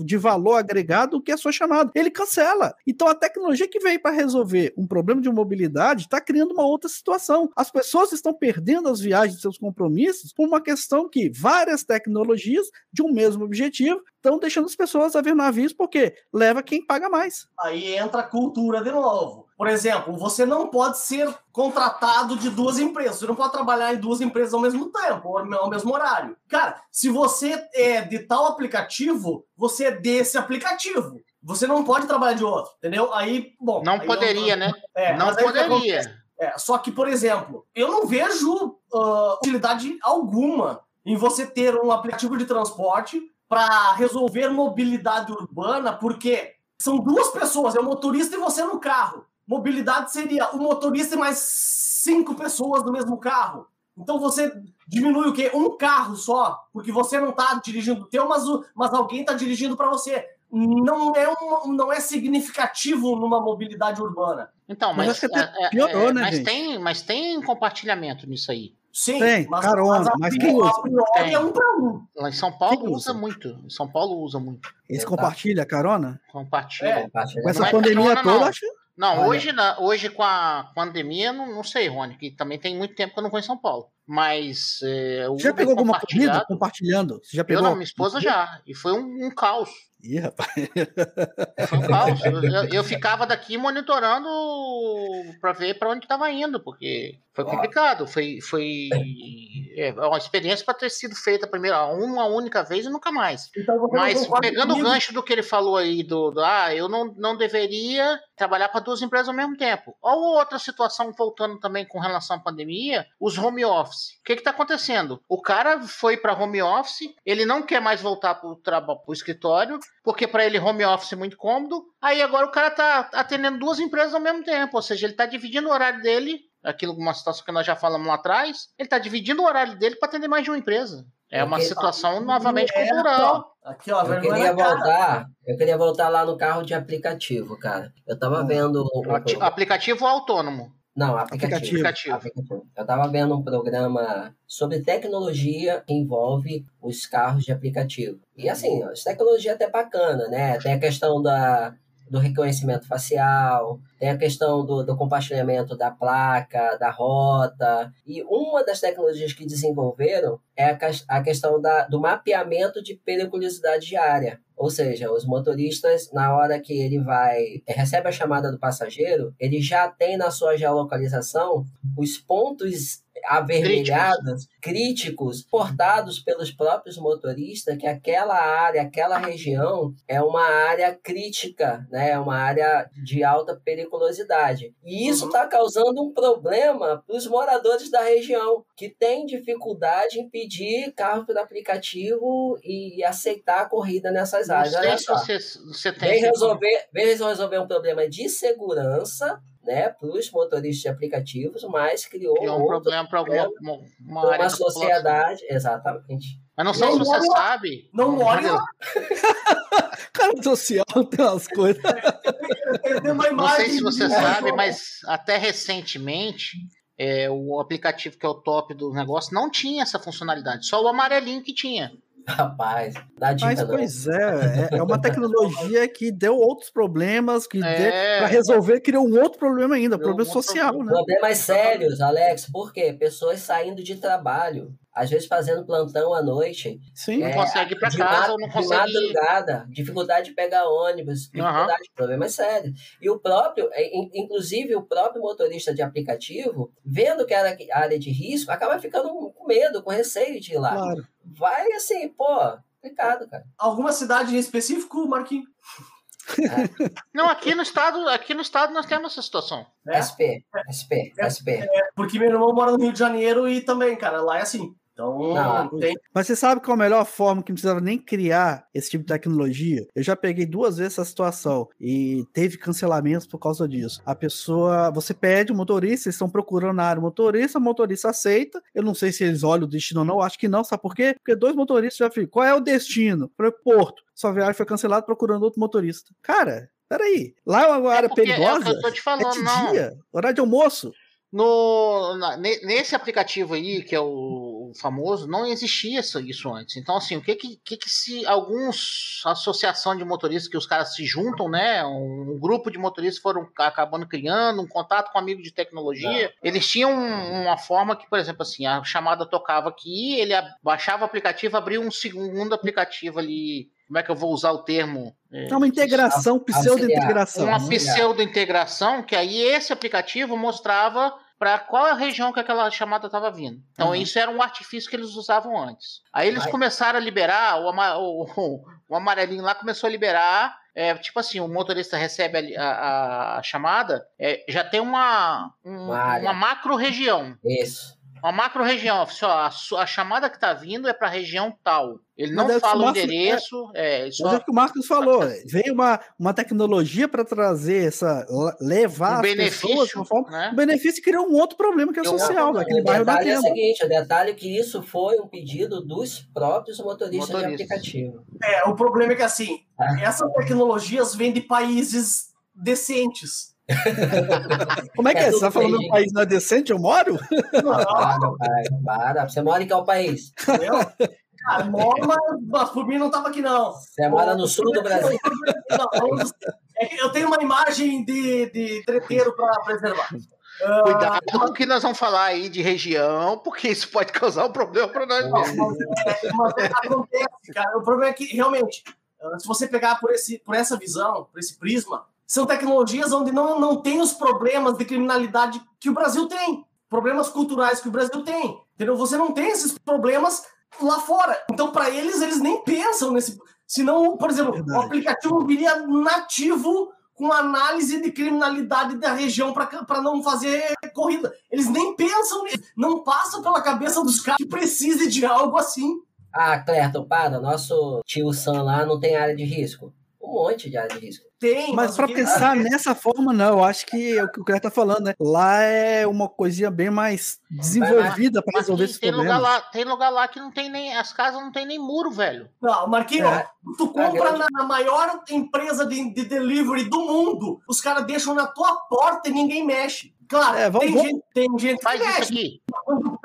de valor agregado do que a sua chamada. Ele cancela. Então, a tecnologia que veio para resolver um problema de mobilidade está criando uma outra situação. As pessoas estão perdendo as viagens seus compromissos por uma questão que várias tecnologias de um mesmo objetivo, estão deixando as pessoas a ver navios porque leva quem paga mais. Aí entra a cultura de novo. Por exemplo, você não pode ser contratado de duas empresas. Você não pode trabalhar em duas empresas ao mesmo tempo, ao mesmo horário. Cara, se você é de tal aplicativo, você é desse aplicativo. Você não pode trabalhar de outro, entendeu? Aí, bom. Não aí poderia, eu... né? É, não poderia. É, só que, por exemplo, eu não vejo uh, utilidade alguma em você ter um aplicativo de transporte para resolver mobilidade urbana, porque são duas pessoas, é o motorista e você no carro. Mobilidade seria o motorista e mais cinco pessoas no mesmo carro. Então você diminui o quê? Um carro só, porque você não está dirigindo o teu, mas, o, mas alguém está dirigindo para você. Não é, uma, não é significativo numa mobilidade urbana. Então, mas, mas, é, piorou, é, né, mas tem, mas tem compartilhamento nisso aí. Sim, tem, mas, carona, mas, mas quem usa? É um para um. Lá em São Paulo usa? usa? muito. Em São Paulo usa muito. Esse compartilha carona? Compartilha. É. Com essa pandemia toda, não. acho. Não, hoje, na, hoje com a pandemia, não, não sei, Rony, que também tem muito tempo que eu não vou em São Paulo. Mas. É, já pegou alguma comida compartilhando? Você já pegou? Eu não, minha esposa já. E foi um, um caos. Ih, rapaz. Foi um caos. Eu, eu, eu ficava daqui monitorando para ver para onde estava indo, porque foi complicado. Foi, foi é, uma experiência para ter sido feita primeiro uma única vez e nunca mais. Então, Mas pegando o gancho do que ele falou aí, do, do ah, eu não, não deveria trabalhar para duas empresas ao mesmo tempo. Ou outra situação voltando também com relação à pandemia, os home office. O que está acontecendo? O cara foi para home office, ele não quer mais voltar para o escritório, porque para ele home office é muito cômodo. Aí agora o cara tá atendendo duas empresas ao mesmo tempo, ou seja, ele está dividindo o horário dele, aquilo uma situação que nós já falamos lá atrás, ele está dividindo o horário dele para atender mais de uma empresa. É uma situação novamente é, cultural. Aqui, ó, eu queria voltar. Eu queria voltar lá no carro de aplicativo, cara. Eu tava hum. vendo. O, aplicativo autônomo. Não, aplicativo. aplicativo. aplicativo. Eu estava vendo um programa sobre tecnologia que envolve os carros de aplicativo. E assim, a tecnologia é até bacana, né? Tem a questão da, do reconhecimento facial, tem a questão do, do, compartilhamento da placa, da rota. E uma das tecnologias que desenvolveram é a, a questão da, do mapeamento de periculosidade diária. Ou seja, os motoristas, na hora que ele vai recebe a chamada do passageiro, ele já tem na sua geolocalização os pontos avermelhados, críticos, portados pelos próprios motoristas, que aquela área, aquela região é uma área crítica, né? é uma área de alta periculosidade. E isso está uhum. causando um problema para os moradores da região, que têm dificuldade em pedir carro pelo aplicativo e aceitar a corrida nessas áreas. Olha só. Você, você tem vem, resolver, vem resolver um problema de segurança né, para os motoristas de aplicativos, mas criou, criou um problema para alguma uma, uma, uma sociedade, exatamente. Mas não sei se você sabe. Não lá. Cara social tem umas coisas. não sei se você sabe, mas até recentemente é, o aplicativo que é o top do negócio não tinha essa funcionalidade, só o amarelinho que tinha. Rapaz, dá dica Mas, pois é, é, é uma tecnologia que deu outros problemas, que É. para resolver criou um outro problema ainda, problema um outro social, né? Problemas sérios, Alex, por quê? Pessoas saindo de trabalho, às vezes fazendo plantão à noite, Sim. Não É, consegue ir pra de, casa não de consegue. madrugada, dificuldade de pegar ônibus, dificuldade, problemas sérios. E o próprio, é, in- inclusive o próprio motorista de aplicativo, vendo que era área de risco, acaba ficando com medo, com receio de ir lá. Claro. Vai assim, pô, complicado, cara. Alguma cidade em específico, Marquinhos? Não, aqui no estado, aqui no estado nós temos essa situação. É. SP, SP, SP. Porque meu irmão mora no Rio de Janeiro e também, cara, lá é assim. Então, Não, tem. Mas você sabe qual é a melhor forma que não precisava nem criar esse tipo de tecnologia? Eu já peguei duas vezes essa situação e teve cancelamentos por causa disso. A pessoa, você pede o motorista, eles estão procurando na área o motorista, o motorista aceita. Eu não sei se eles olham o destino ou não, acho que não, sabe por quê? Porque dois motoristas já ficam. Qual é o destino? Para Porto. Sua viagem foi cancelada procurando outro motorista. Cara, peraí. Lá é uma área porque é o perigosa. que eu tô te É falando, de não. dia, horário de almoço. No, na- ne- nesse aplicativo aí, que é o, o famoso, não existia isso, isso antes. Então, assim, o que que, que que se alguns associação de motoristas que os caras se juntam, né? Um, grupo de motoristas foram acabando criando um contato com amigo de tecnologia. Eles tinham um- uma forma que, por exemplo, assim, a chamada tocava aqui, ele baixava o aplicativo, abria um segundo aplicativo ali. Como é que eu vou usar o termo? É, É uma integração, pseudo-integração. uma pseudo-integração, que aí esse aplicativo mostrava para qual a região que aquela chamada estava vindo. Então, Uhum. isso era um artifício que eles usavam antes. Aí eles Mas- começaram a liberar, o, ama- o- o amarelinho lá começou a liberar. é, tipo assim, o motorista recebe a, a- a chamada, é, já tem uma, um- uma macro região. Isso. Uma macro região. Ó, a, a chamada que tá vindo é para região tal. Ele não é fala o endereço. É, só- Mas é o que o Marcos falou. Veio uma, uma tecnologia para trazer essa. levar um as benefício, pessoas de uma forma. né? O benefício criou um outro problema que é um social, naquele o bairro da detalhe é o tenda. seguinte, o detalhe é que isso foi um pedido dos próprios motoristas, de Motoristas. aplicativo. É, o problema é que, assim, Ah. essas tecnologias vêm de países decentes. Como é que É é? Você tá falando bem, que gente. o país não é decente? Eu moro? Não, Para, para, para. Você mora em qual país? entendeu? Cara, mora, mas, por mim não tava aqui, não. Você mora no sul do Brasil. É que eu tenho uma imagem de, de treteiro para preservar. Ah, Cuidado com o que nós vamos falar aí de região, porque isso pode causar um problema para nós mas, é, mas é, acontece, cara. O problema é que, realmente, ah, se você pegar por, esse, por essa visão, por esse prisma, são tecnologias onde não, não tem os problemas de criminalidade que o Brasil tem. Problemas culturais que o Brasil tem. Entendeu? Você não tem esses problemas lá fora. Então, para eles, eles nem pensam nesse. Senão, por exemplo, Verdade. o aplicativo viria nativo com análise de criminalidade da região para não fazer corrida. Eles nem pensam nisso. Não passa pela cabeça dos caras que precise de algo assim. Ah, Clerton, para. Nosso tio Sam lá não tem área de risco. Um monte de área de risco. Tem, Mas para pensar nessa forma, não. Eu acho que é o que o cara tá falando, né? Lá é uma coisinha bem mais desenvolvida para resolver tem, esses tem lugar problemas. lá, tem lugar lá que não tem nem. As casas não tem nem muro, velho. Não, Marquinhos, É. tu compra grande- na maior empresa de, de delivery do mundo, os caras deixam na tua porta e ninguém mexe. Claro, É, vamos- tem, vamos- Gente, tem gente que Faz isso mexe. aqui.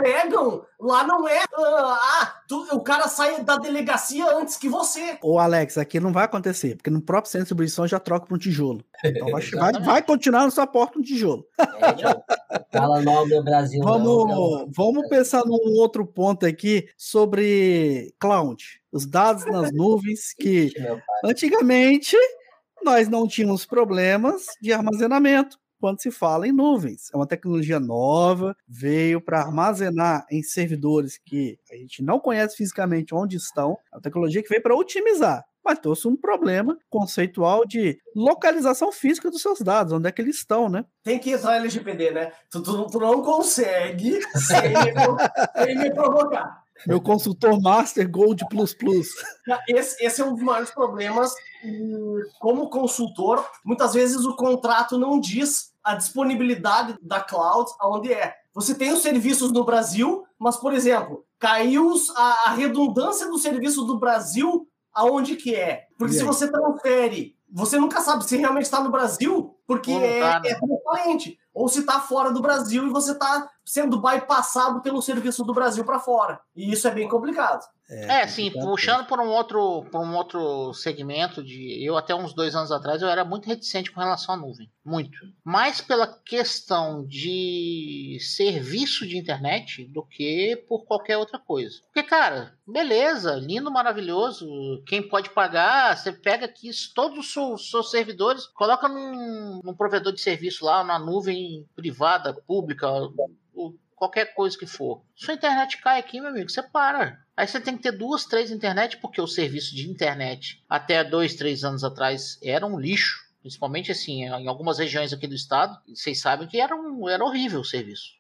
Pegam, lá não é. ah, ah, tu- o cara sai da delegacia antes que você. Ô, Alex, aqui não vai acontecer, porque no próprio centro de distribuição já troca para um tijolo. Então vai, vai, continuar na sua porta um tijolo. É. Fala do Brasil. não, não. Vamos, vamos pensar num outro ponto aqui sobre cloud. Os dados nas nuvens que antigamente nós não tínhamos problemas de armazenamento quando se fala em nuvens. É uma tecnologia nova, veio para armazenar em servidores que a gente não conhece fisicamente onde estão. É uma tecnologia que veio para otimizar. Mas trouxe um problema conceitual de localização física dos seus dados, onde é que eles estão, né? Tem que entrar LGPD, né? Tu, tu- tu não consegue sem me, sem me provocar. Meu consultor Master Gold Plus Plus. Esse, esse é um dos maiores problemas. E, Como consultor, muitas vezes o contrato não diz a disponibilidade da cloud aonde é. Você tem os serviços no Brasil, mas, por exemplo, caiu a, a redundância do serviço do Brasil aonde que é. Porque se você transfere, você nunca sabe se realmente está no Brasil, porque não é, tá, né? é transparente. Ou se está fora do Brasil e você está sendo bypassado pelo serviço do Brasil para fora. E isso é bem complicado. É, é sim, puxando por um outro por um outro segmento de eu até uns dois anos atrás eu era muito reticente com relação à nuvem, muito, mais pela questão de serviço de internet do que por qualquer outra coisa. Porque cara, beleza, lindo, maravilhoso, quem pode pagar, você pega aqui todos os seus, seus servidores, coloca num, num provedor de serviço lá na nuvem privada, pública, qualquer coisa que for. Sua internet cai aqui, meu amigo, você para. Aí você tem que ter duas, três internet, porque o serviço de internet até dois, três anos atrás era um lixo. Principalmente assim, em algumas regiões aqui do estado, vocês sabem que era, um, era horrível o serviço.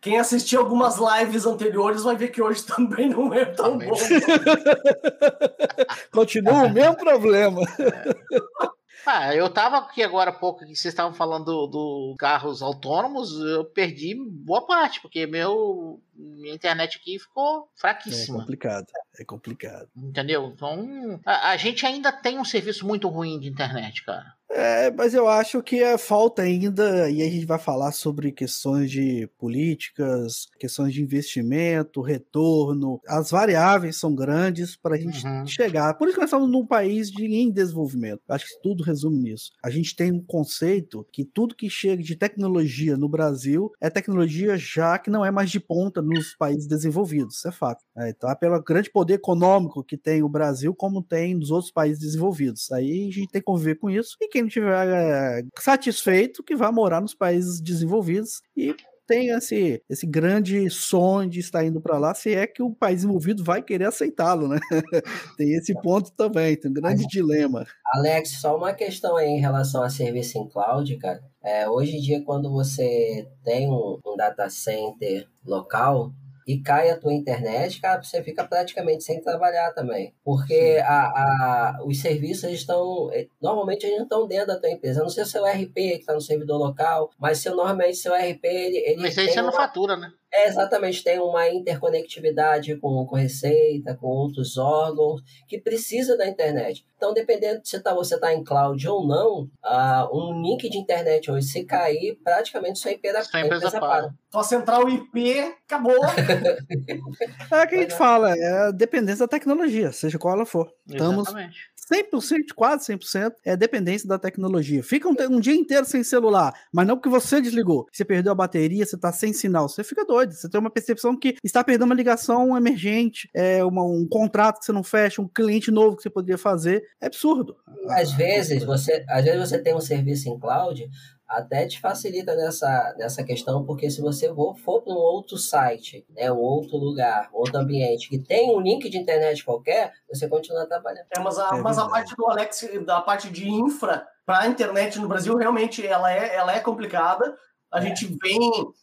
Quem assistiu algumas lives anteriores vai ver que hoje também não é tão também. bom. Continua o mesmo problema. É. Ah, eu tava aqui agora há pouco que vocês estavam falando dos do carros autônomos, eu perdi boa parte, porque meu minha internet aqui ficou fraquíssima. É complicado, é complicado. Entendeu? Então, a, a gente ainda tem um serviço muito ruim de internet, cara. É, mas eu acho que é falta ainda, e a gente vai falar sobre questões de políticas, questões de investimento, retorno. As variáveis são grandes para a gente uhum. chegar. Por isso que nós estamos num país de, em desenvolvimento. Acho que tudo resume nisso. A gente tem um conceito que tudo que chega de tecnologia no Brasil é tecnologia já que não é mais de ponta nos países desenvolvidos. Isso é fato. É, então, é pelo grande poder econômico que tem o Brasil, como tem nos outros países desenvolvidos. Aí a gente tem que conviver com isso. E quem não estiver é, satisfeito, que vá morar nos países desenvolvidos e tem esse, esse grande sonho de estar indo para lá, se é que o país envolvido vai querer aceitá-lo, né? tem esse ponto também, tem um grande Mas, dilema. Alex, só uma questão aí em relação a serviço em cloud, cara. É, hoje em dia, quando você tem um, um data center local, e cai a tua internet, cara, você fica praticamente sem trabalhar também. Porque a, a, os serviços estão. Eh, normalmente eles estão dentro da tua empresa. Eu não sei se é o RP que está no servidor local, mas se normalmente seu RP. Ele, ele mas aí você não fatura, né? É, exatamente, tem uma interconectividade com, com Receita, com outros órgãos, que precisa da internet. Então, dependendo se tá, você está em cloud ou não, uh, um link de internet hoje, se cair, praticamente sua IP da sua empresa, empresa para. Sua central IP acabou. é o que a gente fala, é a dependência da tecnologia, seja qual ela for. Exatamente. Estamos 100%, quase 100%, é dependência da tecnologia. Fica um, um, dia inteiro sem celular, mas não porque você desligou. Você perdeu a bateria, você está sem sinal. Você fica doido. Você tem uma percepção que está perdendo uma ligação emergente, é uma, um contrato que você não fecha, um cliente novo que você poderia fazer. É absurdo. Às vezes, você, às vezes você tem um serviço em cloud, até te facilita nessa, nessa questão, porque se você for, for para um outro site, né, um outro lugar, outro ambiente, que tem um link de internet qualquer, você continua trabalhando. É, mas a, é mas a parte do Alex, da parte de infra para a internet no Brasil, realmente ela é, ela é complicada. A é. gente vem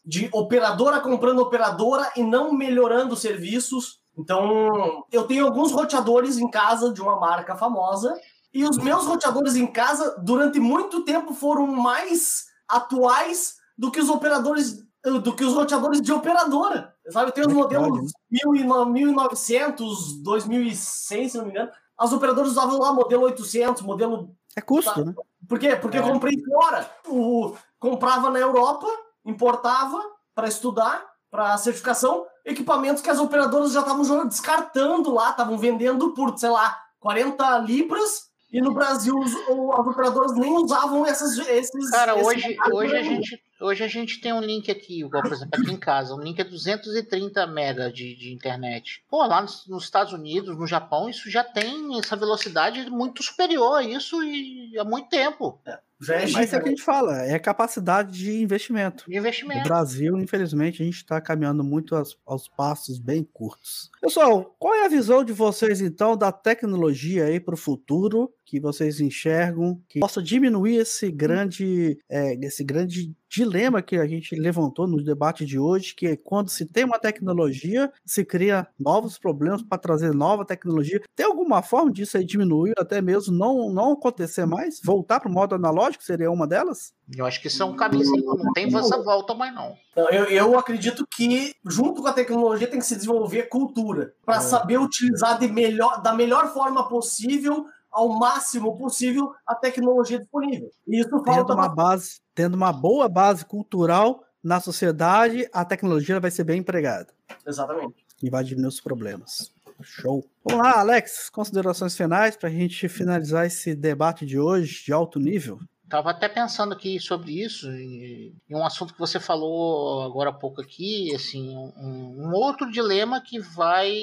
de operadora comprando operadora e não melhorando serviços. Então, eu tenho alguns roteadores em casa de uma marca famosa e os meus roteadores em casa, durante muito tempo, foram mais atuais do que os operadores, do que os roteadores de operadora. Sabe, eu tenho os modelos 1900, 2100, se não me engano. As operadoras usavam lá modelo 800, modelo. É custo, tá? né? Por quê? Porque é. eu comprei fora. O, comprava na Europa, importava para estudar, para certificação, equipamentos que as operadoras já estavam descartando lá, estavam vendendo por, sei lá, 40 libras e no Brasil, os, as operadoras nem usavam essas, esses. Cara, hoje, hoje, a gente, hoje a gente tem um link aqui, igual, por exemplo, aqui em casa. Um link é 230 mega de, de internet. Pô, lá nos, nos, Estados Unidos, no Japão, isso já tem essa velocidade muito superior a isso e há muito tempo. É. É Mas é o que a gente fala, é capacidade de investimento. De investimento. No Brasil, infelizmente, a gente está caminhando muito aos, aos, passos bem curtos. Pessoal, qual é a visão de vocês, então, da tecnologia aí para o futuro, que vocês enxergam, que possa diminuir esse grande, é, esse grande dilema que a gente levantou no debate de hoje, que é quando se tem uma tecnologia, se cria novos problemas para trazer nova tecnologia. Tem alguma forma disso aí diminuir, até mesmo não, não acontecer mais? Voltar para o modo analógico seria uma delas? Eu acho que isso é um caminho, não tem essa volta mais não. não eu, eu acredito que, junto com a tecnologia, tem que se desenvolver cultura, para é. saber utilizar de melhor, da melhor forma possível ao máximo possível a tecnologia disponível. E isso falta tendo uma base, tendo uma boa base cultural na sociedade, a tecnologia vai ser bem empregada. Exatamente. E vai diminuir os problemas. Show. Vamos lá, Alex, considerações finais para a gente finalizar esse debate de hoje de alto nível. Tava até pensando aqui sobre isso, e, e, um assunto que você falou agora há pouco aqui, assim, um, um, outro dilema que vai,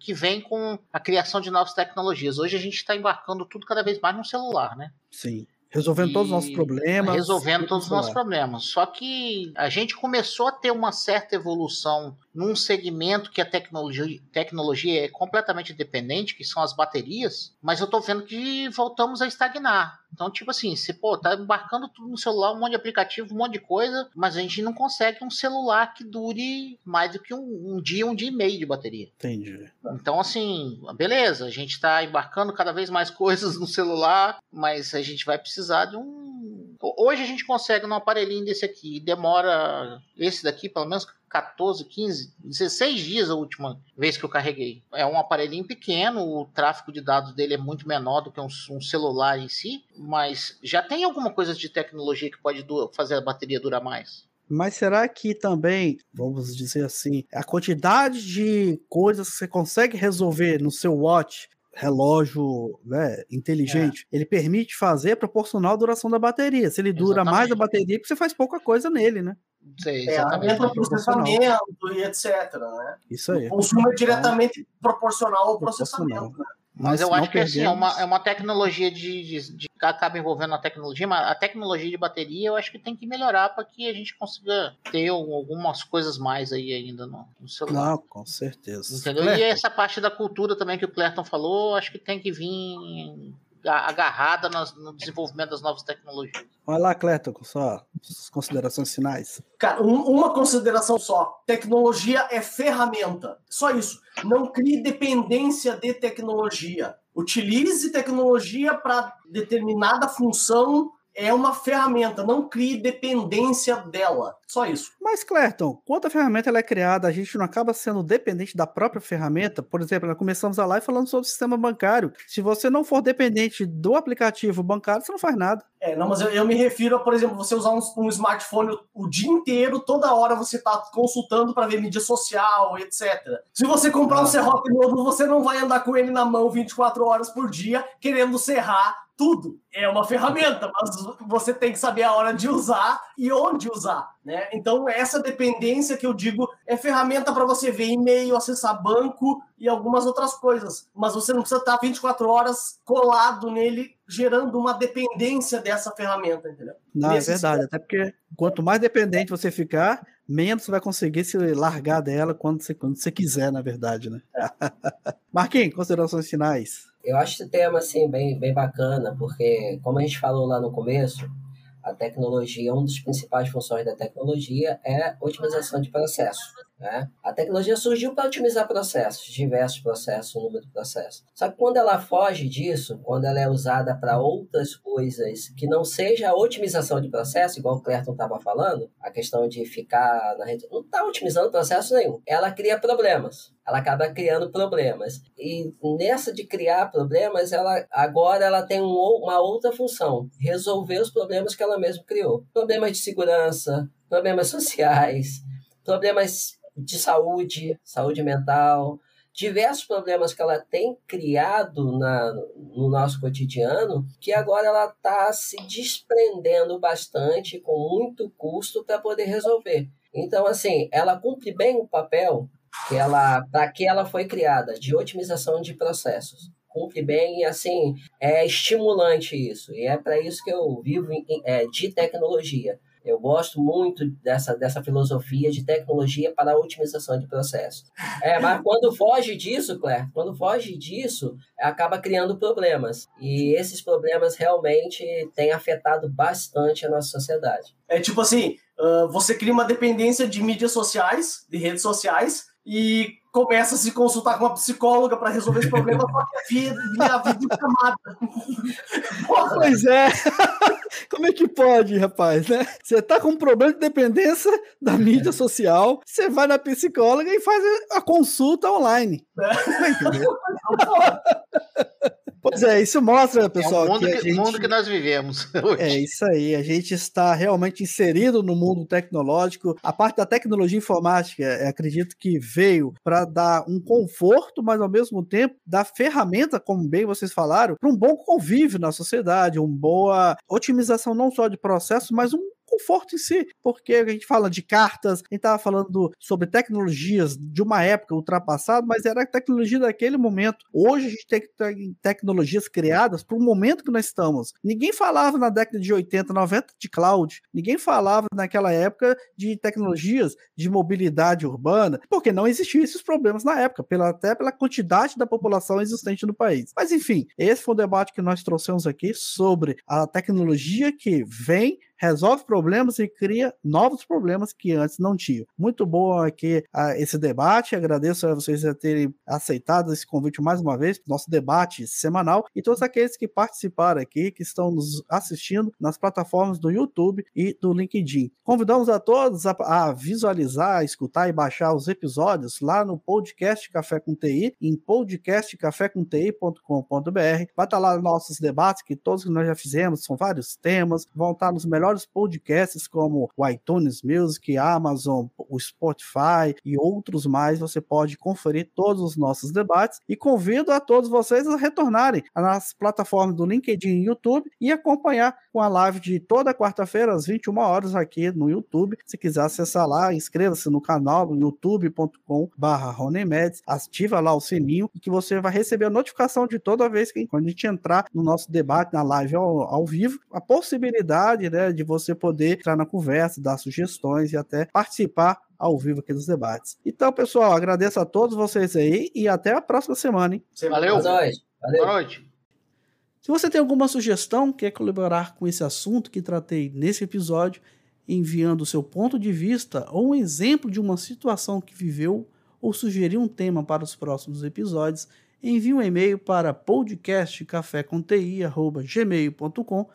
que vem com a criação de novas tecnologias. Hoje a gente está embarcando tudo cada vez mais no celular, né? Sim. Resolvendo e todos os nossos problemas. Resolvendo todos os nossos problemas. Só que a gente começou a ter uma certa evolução num segmento que a tecnologia, tecnologia é completamente dependente, que são as baterias, mas eu tô vendo que voltamos a estagnar. Então, tipo assim, você, pô, tá embarcando tudo no celular, um monte de aplicativo, um monte de coisa, mas a gente não consegue um celular que dure mais do que um, um dia, um dia e meio de bateria. Entendi. Então, assim, beleza, a gente tá embarcando cada vez mais coisas no celular, mas a gente vai precisar de um Hoje a gente consegue num aparelhinho desse aqui, demora esse daqui pelo menos 14, 15, 16 dias a última vez que eu carreguei. É um aparelhinho pequeno, o tráfego de dados dele é muito menor do que um, um celular em si, mas já tem alguma coisa de tecnologia que pode fazer a bateria durar mais. Mas será que também, vamos dizer assim, a quantidade de coisas que você consegue resolver no seu watch relógio né, inteligente, é. ele permite fazer proporcional à duração da bateria. Se ele dura exatamente. mais a bateria, você faz pouca coisa nele, né? Sei, exatamente. É, processamento e etc. Né? Isso aí. O consumo é diretamente então, proporcional ao processamento. Né? Mas, eu acho que assim, é uma, é uma tecnologia de, de, de, acaba envolvendo a tecnologia, mas a tecnologia de bateria eu acho que tem que melhorar para que a gente consiga ter algumas coisas mais aí ainda no, no celular. Não, com certeza. Entendeu? Clerton. E essa parte da cultura também que o Clerton falou, acho que tem que vir agarrada no desenvolvimento das novas tecnologias. Olha lá, Cleto, com suas considerações finais. Cara, um, uma consideração só. Tecnologia é ferramenta. Só isso. Não crie dependência de tecnologia. Utilize tecnologia para determinada função é uma ferramenta, não crie dependência dela. Só isso. Mas, Clerton, quando a ferramenta ela é criada, a gente não acaba sendo dependente da própria ferramenta? Por exemplo, nós começamos a live falando sobre o sistema bancário. Se você não for dependente do aplicativo bancário, você não faz nada. É, não, mas eu, eu me refiro a, por exemplo, você usar um, um smartphone o, o dia inteiro, toda hora você está consultando para ver mídia social, etc. Se você comprar ah. um serrote novo, você não vai andar com ele na mão 24 horas por dia, querendo serrar tudo. É uma ferramenta, mas você tem que saber a hora de usar e onde usar, né? Então, essa dependência que eu digo é ferramenta para você ver e-mail, acessar banco e algumas outras coisas, mas você não precisa estar 24 horas colado nele, gerando uma dependência dessa ferramenta, entendeu? Não, é verdade, até porque quanto mais dependente você ficar, menos você vai conseguir se largar dela quando você, quando você quiser, na verdade, né? É. Marquinhos, considerações finais. Eu acho esse tema assim bem, bem bacana, porque como a gente falou lá no começo, a tecnologia, uma das principais funções da tecnologia é otimização de processo. Né? A tecnologia surgiu para otimizar processos, diversos processos, número de processos. Só que quando ela foge disso, quando ela é usada para outras coisas que não seja a otimização de processo, igual o Clerton estava falando, a questão de ficar na rede, não está otimizando processo nenhum. Ela cria problemas ela acaba criando problemas. E nessa de criar problemas, ela agora ela tem um, uma outra função, resolver os problemas que ela mesma criou. Problemas de segurança, problemas sociais, problemas de saúde, saúde mental, diversos problemas que ela tem criado na, no nosso cotidiano, que agora ela está se desprendendo bastante, com muito custo, para poder resolver. Então, assim, ela cumpre bem o papel que ela para que ela foi criada de otimização de processos. Cumpre bem e assim é estimulante isso. E é para isso que eu vivo em, é, de tecnologia eu gosto muito dessa, dessa filosofia de tecnologia para a otimização de processos. É, mas quando foge disso, Claire, quando foge disso, acaba criando problemas. E esses problemas realmente têm afetado bastante a nossa sociedade. É tipo assim, uh, você cria uma dependência de mídias sociais, de redes sociais, e começa a se consultar com uma psicóloga para resolver esse problema, só que é via, via vídeo chamada. Pois é. Como é que pode, rapaz, né? Você tá com um problema de dependência da mídia social, você vai na psicóloga e faz a consulta online. É. Pois é, isso mostra, pessoal. É o mundo que, que, gente... mundo que nós vivemos. Hoje. É isso aí. A gente está realmente inserido no mundo tecnológico. A parte da tecnologia informática, é, acredito que veio para dar um conforto, mas ao mesmo tempo dar ferramenta, como bem vocês falaram, para um bom convívio na sociedade, uma boa otimização não só de processos, mas um conforto em si, porque a gente fala de cartas, a gente estava falando sobre tecnologias de uma época ultrapassada, mas era a tecnologia daquele momento. Hoje a gente tem tecnologias criadas para o momento que nós estamos. Ninguém falava na década de 80, 90 de cloud, ninguém falava naquela época de tecnologias de mobilidade urbana, porque não existiam esses problemas na época, pela, até pela quantidade da população existente no país. Mas enfim, esse foi o debate que nós trouxemos aqui sobre a tecnologia que vem resolve problemas e cria novos problemas que antes não tinha. Muito bom aqui uh, esse debate. Agradeço a vocês a terem aceitado esse convite mais uma vez nosso debate semanal e todos aqueles que participaram aqui, que estão nos assistindo nas plataformas do YouTube e do LinkedIn. Convidamos a todos a, a visualizar, escutar e baixar os episódios lá no podcast Café com TI, em podcastcafécomti.com.br. Vai estar lá nossos debates, que todos que nós já fizemos, são vários temas, vão estar nos melhores melhores podcasts como o iTunes Music, Amazon, o Spotify e outros mais. Você pode conferir todos os nossos debates e convido a todos vocês a retornarem nas plataformas do LinkedIn e YouTube e acompanhar com a live de toda quarta-feira às 21 horas aqui no YouTube. Se quiser acessar lá, inscreva-se no canal youtube.com/barra ativa lá o sininho que você vai receber a notificação de toda vez que quando a gente entrar no nosso debate na live ao, ao vivo, a possibilidade né, de você poder entrar na conversa, dar sugestões e até participar ao vivo aqui dos debates. Então, pessoal, agradeço a todos vocês aí e até a próxima semana. Hein? Valeu. Boa noite. Valeu. Boa noite. Se você tem alguma sugestão, quer colaborar com esse assunto que tratei nesse episódio, enviando o seu ponto de vista ou um exemplo de uma situação que viveu ou sugerir um tema para os próximos episódios, envie um e-mail para podcastcaféconti.gmail.com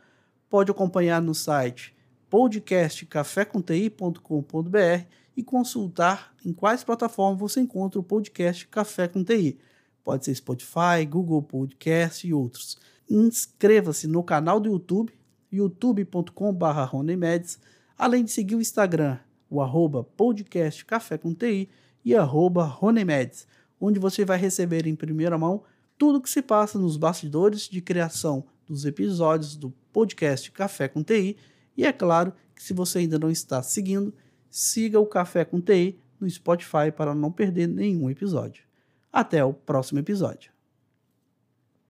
pode acompanhar no site podcastcaféconti.com.br e consultar em quais plataformas você encontra o podcast Café com TI. Pode ser Spotify, Google Podcast e outros. Inscreva-se no canal do YouTube, youtube.com.br além de seguir o Instagram, o arroba e arroba Ronemeds, onde você vai receber em primeira mão tudo o que se passa nos bastidores de criação dos episódios do podcast Café com TI. E é claro que se você ainda não está seguindo, siga o Café com TI no Spotify para não perder nenhum episódio. Até o próximo episódio.